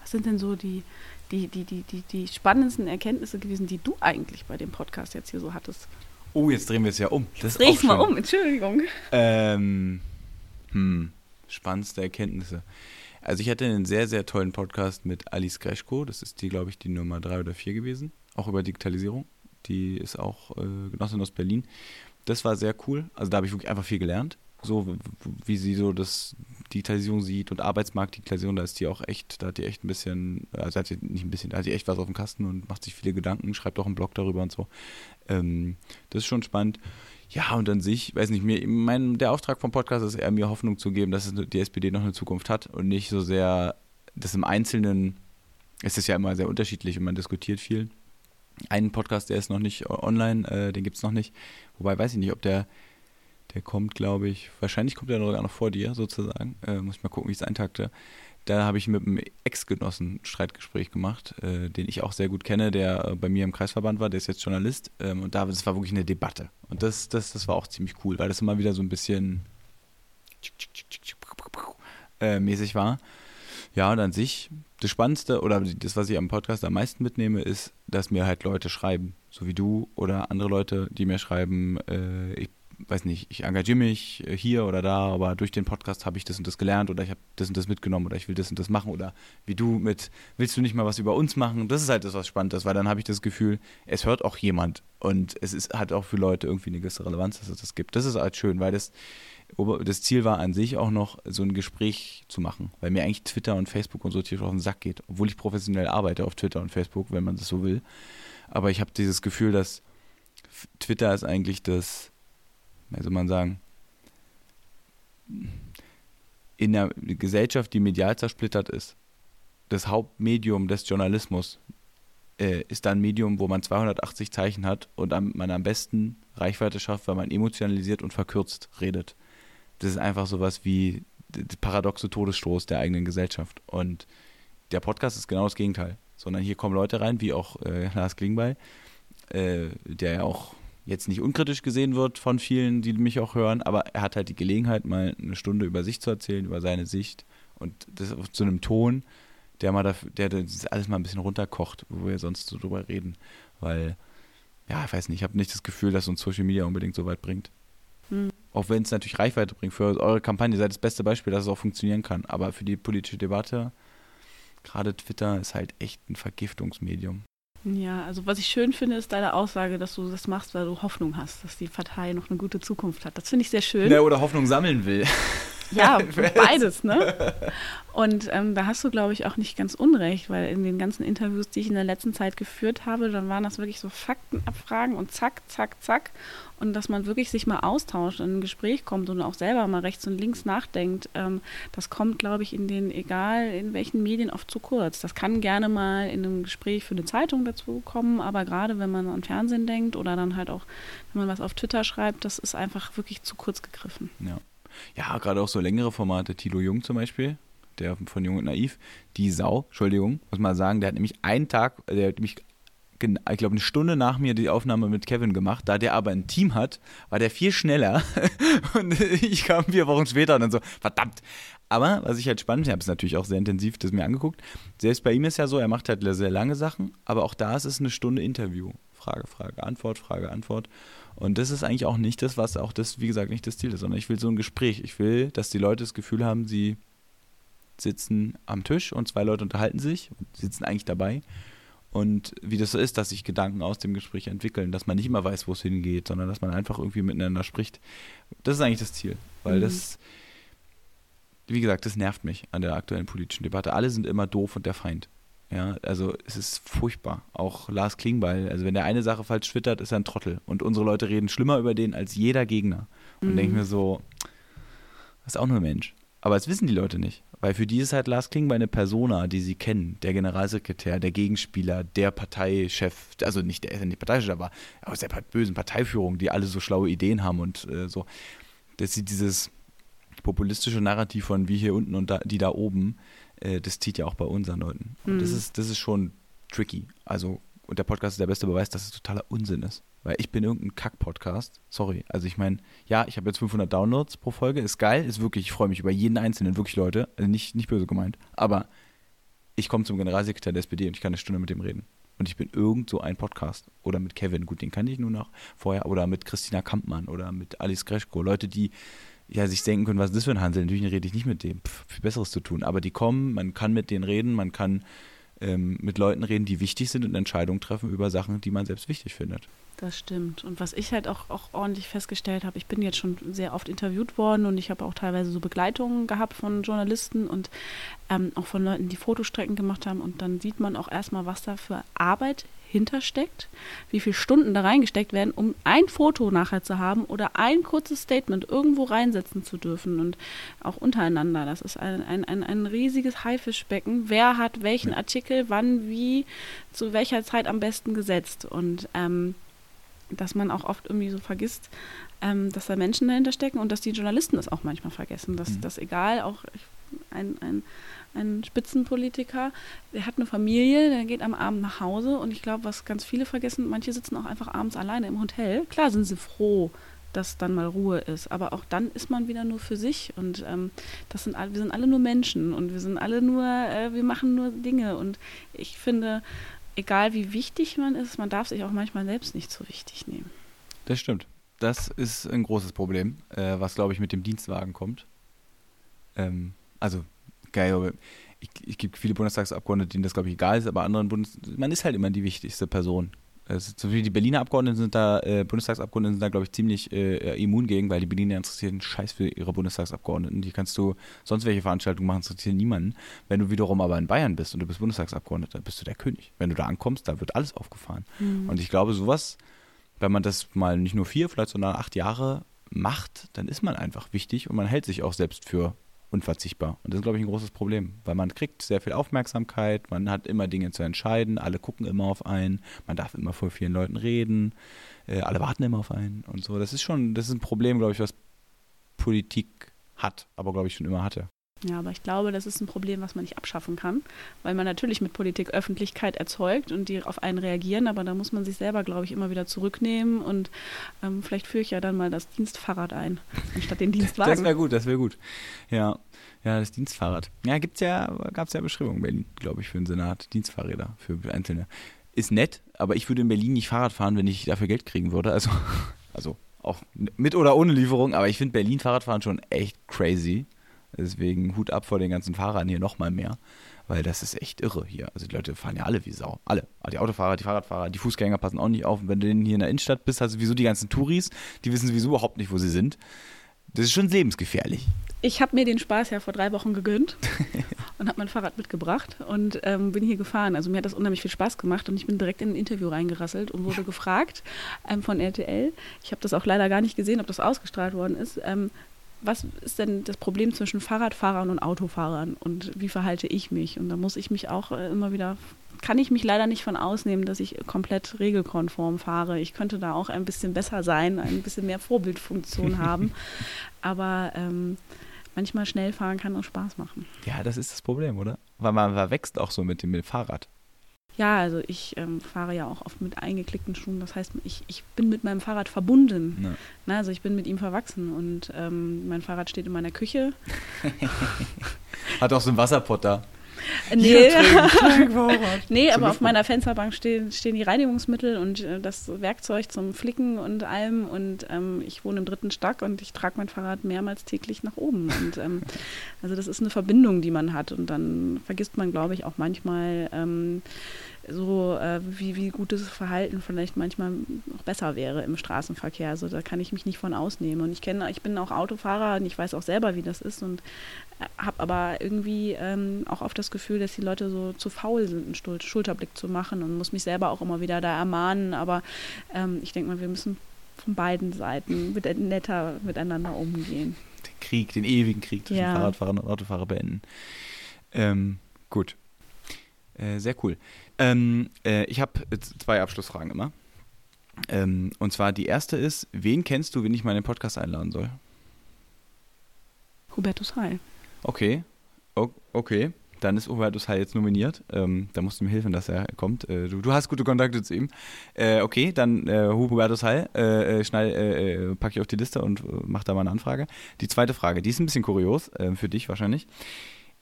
Was sind denn so die, die, die, die, die, die spannendsten Erkenntnisse gewesen, die du eigentlich bei dem Podcast jetzt hier so hattest? Oh, jetzt drehen wir es ja um. Das Dreh ich mal um, Entschuldigung. Ähm, hm, spannendste Erkenntnisse. Also ich hatte einen sehr, sehr tollen Podcast mit Alice Greschko. Das ist die, glaube ich, die Nummer drei oder vier gewesen. Auch über Digitalisierung. Die ist auch äh, Genossin aus Berlin. Das war sehr cool. Also da habe ich wirklich einfach viel gelernt. So, wie sie so das Digitalisierung sieht und Arbeitsmarkt-Digitalisierung, da ist die auch echt, da hat die echt ein bisschen, also hat die nicht ein bisschen, da hat die echt was auf dem Kasten und macht sich viele Gedanken, schreibt auch einen Blog darüber und so. Ähm, das ist schon spannend. Ja, und an sich, weiß nicht, mir, mein, der Auftrag vom Podcast ist eher, mir Hoffnung zu geben, dass die SPD noch eine Zukunft hat und nicht so sehr, dass im Einzelnen, es ist ja immer sehr unterschiedlich und man diskutiert viel. Einen Podcast, der ist noch nicht online, äh, den gibt es noch nicht. Wobei, weiß ich nicht, ob der, der kommt, glaube ich, wahrscheinlich kommt der sogar noch vor dir, sozusagen. Äh, muss ich mal gucken, wie ich es eintakte. Da habe ich mit einem Ex-Genossen ein Streitgespräch gemacht, äh, den ich auch sehr gut kenne, der äh, bei mir im Kreisverband war, der ist jetzt Journalist. Ähm, und da, das war wirklich eine Debatte. Und das, das, das war auch ziemlich cool, weil das immer wieder so ein bisschen äh, mäßig war. Ja, und an sich, das Spannendste oder das, was ich am Podcast am meisten mitnehme, ist, dass mir halt Leute schreiben, so wie du oder andere Leute, die mir schreiben, äh, ich weiß nicht, ich engagiere mich äh, hier oder da, aber durch den Podcast habe ich das und das gelernt oder ich habe das und das mitgenommen oder ich will das und das machen oder wie du mit, willst du nicht mal was über uns machen? Das ist halt das, was spannend ist, weil dann habe ich das Gefühl, es hört auch jemand und es ist, hat auch für Leute irgendwie eine gewisse Relevanz, dass es das gibt. Das ist halt schön, weil das, das Ziel war an sich auch noch, so ein Gespräch zu machen, weil mir eigentlich Twitter und Facebook und so tierisch auf den Sack geht, obwohl ich professionell arbeite auf Twitter und Facebook, wenn man das so will. Aber ich habe dieses Gefühl, dass Twitter ist eigentlich das, wie soll man sagen, in einer Gesellschaft, die medial zersplittert ist, das Hauptmedium des Journalismus äh, ist ein Medium, wo man 280 Zeichen hat und am, man am besten Reichweite schafft, weil man emotionalisiert und verkürzt redet. Das ist einfach sowas wie der paradoxe Todesstoß der eigenen Gesellschaft. Und der Podcast ist genau das Gegenteil. Sondern hier kommen Leute rein, wie auch äh, Lars Klingbeil, äh, der ja auch jetzt nicht unkritisch gesehen wird von vielen, die mich auch hören, aber er hat halt die Gelegenheit, mal eine Stunde über sich zu erzählen, über seine Sicht und das auf zu einem Ton, der mal dafür, der das alles mal ein bisschen runterkocht, wo wir sonst so drüber reden, weil ja, ich weiß nicht, ich habe nicht das Gefühl, dass uns Social Media unbedingt so weit bringt. Hm. Auch wenn es natürlich Reichweite bringt für eure Kampagne, seid das beste Beispiel, dass es auch funktionieren kann, aber für die politische Debatte gerade Twitter ist halt echt ein Vergiftungsmedium. Ja, also was ich schön finde, ist deine Aussage, dass du das machst, weil du Hoffnung hast, dass die Partei noch eine gute Zukunft hat. Das finde ich sehr schön. Ja, oder Hoffnung sammeln will. Ja, beides, ne? Und ähm, da hast du, glaube ich, auch nicht ganz unrecht, weil in den ganzen Interviews, die ich in der letzten Zeit geführt habe, dann waren das wirklich so Faktenabfragen und zack, zack, zack. Und dass man wirklich sich mal austauscht und in ein Gespräch kommt und auch selber mal rechts und links nachdenkt, ähm, das kommt, glaube ich, in den, egal in welchen Medien, oft zu kurz. Das kann gerne mal in einem Gespräch für eine Zeitung dazu kommen, aber gerade wenn man an Fernsehen denkt oder dann halt auch, wenn man was auf Twitter schreibt, das ist einfach wirklich zu kurz gegriffen. Ja. Ja, gerade auch so längere Formate. Tilo Jung zum Beispiel, der von Jung und Naiv. Die Sau, Entschuldigung, muss man sagen, der hat nämlich einen Tag, der hat gen- ich glaube, eine Stunde nach mir die Aufnahme mit Kevin gemacht. Da der aber ein Team hat, war der viel schneller. und ich kam vier Wochen später und dann so, verdammt. Aber was ich halt spannend, ich habe es natürlich auch sehr intensiv das mir angeguckt. Selbst bei ihm ist ja so, er macht halt sehr lange Sachen, aber auch da ist es eine Stunde Interview. Frage, Frage, Antwort, Frage, Antwort. Und das ist eigentlich auch nicht das, was auch das, wie gesagt, nicht das Ziel ist, sondern ich will so ein Gespräch. Ich will, dass die Leute das Gefühl haben, sie sitzen am Tisch und zwei Leute unterhalten sich und sitzen eigentlich dabei. Und wie das so ist, dass sich Gedanken aus dem Gespräch entwickeln, dass man nicht immer weiß, wo es hingeht, sondern dass man einfach irgendwie miteinander spricht. Das ist eigentlich das Ziel. Weil Mhm. das, wie gesagt, das nervt mich an der aktuellen politischen Debatte. Alle sind immer doof und der Feind. Ja, also es ist furchtbar. Auch Lars Klingbeil, also wenn der eine Sache falsch twittert, ist er ein Trottel. Und unsere Leute reden schlimmer über den als jeder Gegner. Und Mhm. denke mir so, das ist auch nur ein Mensch. Aber das wissen die Leute nicht. Weil für die ist halt Lars Klingbeil eine Persona, die sie kennen. Der Generalsekretär, der Gegenspieler, der Parteichef, also nicht der, nicht Parteichef, aber aus der bösen Parteiführung, die alle so schlaue Ideen haben und äh, so. Dass sie dieses populistische Narrativ von wie hier unten und da, die da oben, äh, das zieht ja auch bei unseren Leuten. Und das Mhm. ist, das ist schon tricky. Also, und der Podcast ist der beste Beweis, dass es totaler Unsinn ist. Weil ich bin irgendein Kack-Podcast. Sorry. Also ich meine, ja, ich habe jetzt 500 Downloads pro Folge. Ist geil, ist wirklich, ich freue mich über jeden Einzelnen, wirklich Leute. Also nicht, nicht böse gemeint. Aber ich komme zum Generalsekretär der SPD und ich kann eine Stunde mit dem reden. Und ich bin irgend so ein Podcast. Oder mit Kevin, gut, den kannte ich nur noch vorher. Oder mit Christina Kampmann oder mit Alice Greschko. Leute, die ja sich denken können, was ist das für ein Hansel? Natürlich rede ich nicht mit dem. Pff, viel Besseres zu tun. Aber die kommen, man kann mit denen reden, man kann ähm, mit Leuten reden, die wichtig sind und Entscheidungen treffen über Sachen, die man selbst wichtig findet. Das stimmt. Und was ich halt auch, auch ordentlich festgestellt habe, ich bin jetzt schon sehr oft interviewt worden und ich habe auch teilweise so Begleitungen gehabt von Journalisten und ähm, auch von Leuten, die Fotostrecken gemacht haben. Und dann sieht man auch erstmal, was da für Arbeit hintersteckt, wie viele Stunden da reingesteckt werden, um ein Foto nachher zu haben oder ein kurzes Statement irgendwo reinsetzen zu dürfen und auch untereinander. Das ist ein, ein, ein, ein riesiges Haifischbecken. Wer hat welchen Artikel, wann, wie, zu welcher Zeit am besten gesetzt und ähm, dass man auch oft irgendwie so vergisst, ähm, dass da Menschen dahinter stecken und dass die Journalisten das auch manchmal vergessen. Dass Mhm. das egal, auch ein, ein, ein Spitzenpolitiker, der hat eine Familie, der geht am Abend nach Hause und ich glaube, was ganz viele vergessen, manche sitzen auch einfach abends alleine im Hotel. Klar sind sie froh, dass dann mal Ruhe ist, aber auch dann ist man wieder nur für sich und ähm, das sind alle, wir sind alle nur Menschen und wir sind alle nur, äh, wir machen nur Dinge und ich finde, egal wie wichtig man ist, man darf sich auch manchmal selbst nicht so wichtig nehmen. Das stimmt. Das ist ein großes Problem, äh, was, glaube ich, mit dem Dienstwagen kommt. Ähm, also, geil, ich, ich gibt viele Bundestagsabgeordnete, denen das, glaube ich, egal ist, aber anderen Bundes... Man ist halt immer die wichtigste Person. Also, zum Beispiel die Berliner Abgeordneten sind da, äh, Bundestagsabgeordneten sind da, glaube ich, ziemlich äh, immun gegen, weil die Berliner interessieren Scheiß für ihre Bundestagsabgeordneten. Die kannst du sonst welche Veranstaltungen machen, interessieren niemanden. Wenn du wiederum aber in Bayern bist und du bist Bundestagsabgeordneter, bist du der König. Wenn du da ankommst, da wird alles aufgefahren. Und ich glaube, sowas, wenn man das mal nicht nur vier, vielleicht sondern acht Jahre macht, dann ist man einfach wichtig und man hält sich auch selbst für unverzichtbar. Und das ist, glaube ich, ein großes Problem, weil man kriegt sehr viel Aufmerksamkeit, man hat immer Dinge zu entscheiden, alle gucken immer auf einen, man darf immer vor vielen Leuten reden, äh, alle warten immer auf einen und so. Das ist schon, das ist ein Problem, glaube ich, was Politik hat, aber glaube ich schon immer hatte. Ja, aber ich glaube, das ist ein Problem, was man nicht abschaffen kann, weil man natürlich mit Politik Öffentlichkeit erzeugt und die auf einen reagieren, aber da muss man sich selber, glaube ich, immer wieder zurücknehmen und ähm, vielleicht führe ich ja dann mal das Dienstfahrrad ein, anstatt den Das Dienstwagen. wäre gut, das wäre gut. Ja, ja, das Dienstfahrrad. Ja, ja, gab es ja Beschreibungen in Berlin, glaube ich, für den Senat. Dienstfahrräder für Einzelne. Ist nett, aber ich würde in Berlin nicht Fahrrad fahren, wenn ich dafür Geld kriegen würde. Also, also auch mit oder ohne Lieferung, aber ich finde Berlin Fahrradfahren schon echt crazy. Deswegen Hut ab vor den ganzen Fahrern hier nochmal mehr. Weil das ist echt irre hier. Also die Leute fahren ja alle wie Sau. Alle. Die Autofahrer, die Fahrradfahrer, die Fußgänger passen auch nicht auf. Und wenn du denn hier in der Innenstadt bist, hast du sowieso die ganzen Touris, die wissen sowieso überhaupt nicht, wo sie sind. Das ist schon lebensgefährlich. Ich habe mir den Spaß ja vor drei Wochen gegönnt und habe mein Fahrrad mitgebracht und ähm, bin hier gefahren. Also mir hat das unheimlich viel Spaß gemacht und ich bin direkt in ein Interview reingerasselt und wurde gefragt ähm, von RTL. Ich habe das auch leider gar nicht gesehen, ob das ausgestrahlt worden ist. Ähm, was ist denn das Problem zwischen Fahrradfahrern und Autofahrern und wie verhalte ich mich? Und da muss ich mich auch äh, immer wieder, kann ich mich leider nicht von ausnehmen, dass ich komplett regelkonform fahre. Ich könnte da auch ein bisschen besser sein, ein bisschen mehr Vorbildfunktion haben. Aber ähm, manchmal schnell fahren kann auch Spaß machen. Ja, das ist das Problem, oder? Weil man verwechselt auch so mit dem Fahrrad. Ja, also ich ähm, fahre ja auch oft mit eingeklickten Schuhen. Das heißt, ich, ich bin mit meinem Fahrrad verbunden. Ja. Na, also ich bin mit ihm verwachsen und ähm, mein Fahrrad steht in meiner Küche. Hat auch so einen Wasserpott da. Nee, Fahrrad. nee aber auf meiner Fensterbank stehen, stehen die Reinigungsmittel und äh, das Werkzeug zum Flicken und allem. Und ähm, ich wohne im dritten Stock und ich trage mein Fahrrad mehrmals täglich nach oben. Und ähm, also das ist eine Verbindung, die man hat. Und dann vergisst man, glaube ich, auch manchmal ähm, so, äh, wie, wie gutes Verhalten vielleicht manchmal noch besser wäre im Straßenverkehr. Also da kann ich mich nicht von ausnehmen. Und ich kenne, ich bin auch Autofahrer und ich weiß auch selber, wie das ist und habe aber irgendwie ähm, auch oft das Gefühl, dass die Leute so zu faul sind, einen Schul Schulterblick zu machen und muss mich selber auch immer wieder da ermahnen. Aber ähm, ich denke mal, wir müssen von beiden Seiten mit, netter miteinander umgehen. Den Krieg, den ewigen Krieg zwischen Ja. Fahrradfahrern und Autofahrer beenden. Ähm, gut. Äh, sehr cool. Ähm, äh, ich habe zwei Abschlussfragen immer. Ähm, und zwar die erste ist, wen kennst du, wen ich mal in den Podcast einladen soll? Hubertus Heil. Okay, o okay. Dann ist Hubertus Heil jetzt nominiert. Ähm, da musst du mir helfen, dass er kommt. Äh, du, du hast gute Kontakte zu ihm. Äh, okay, dann äh, Hubertus Heil, äh, äh, schnell äh, äh, packe ich auf die Liste und äh, mach da mal eine Anfrage. Die zweite Frage, die ist ein bisschen kurios, äh, für dich wahrscheinlich.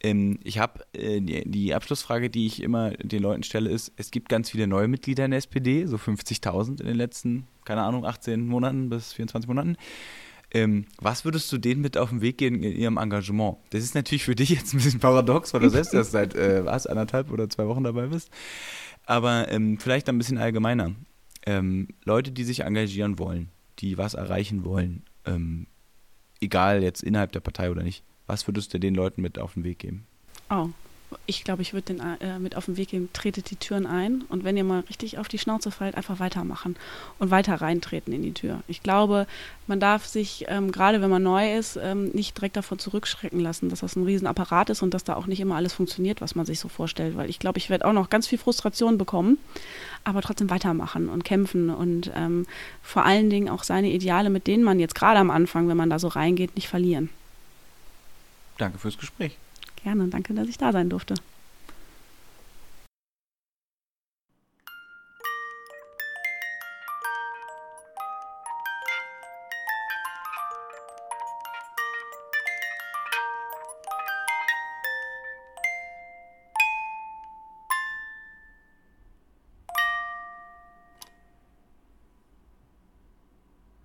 Ähm, ich habe äh, die, die Abschlussfrage, die ich immer den Leuten stelle, ist: Es gibt ganz viele neue Mitglieder in der SPD, so 50.000 in den letzten, keine Ahnung, 18 Monaten bis 24 Monaten. Ähm, was würdest du denen mit auf den Weg gehen in ihrem Engagement? Das ist natürlich für dich jetzt ein bisschen paradox, weil du selbst erst seit äh, was, anderthalb oder zwei Wochen dabei bist. Aber ähm, vielleicht ein bisschen allgemeiner. Ähm, Leute, die sich engagieren wollen, die was erreichen wollen, ähm, egal jetzt innerhalb der Partei oder nicht, was würdest du den Leuten mit auf den Weg geben? Oh, ich glaube, ich würde den äh, mit auf den Weg geben, tretet die Türen ein und wenn ihr mal richtig auf die Schnauze fallt, einfach weitermachen und weiter reintreten in die Tür. Ich glaube, man darf sich, ähm, gerade wenn man neu ist, ähm, nicht direkt davon zurückschrecken lassen, dass das ein Riesenapparat ist und dass da auch nicht immer alles funktioniert, was man sich so vorstellt, weil ich glaube, ich werde auch noch ganz viel Frustration bekommen, aber trotzdem weitermachen und kämpfen und ähm, vor allen Dingen auch seine Ideale, mit denen man jetzt gerade am Anfang, wenn man da so reingeht, nicht verlieren. Danke fürs Gespräch. Gerne, danke, dass ich da sein durfte.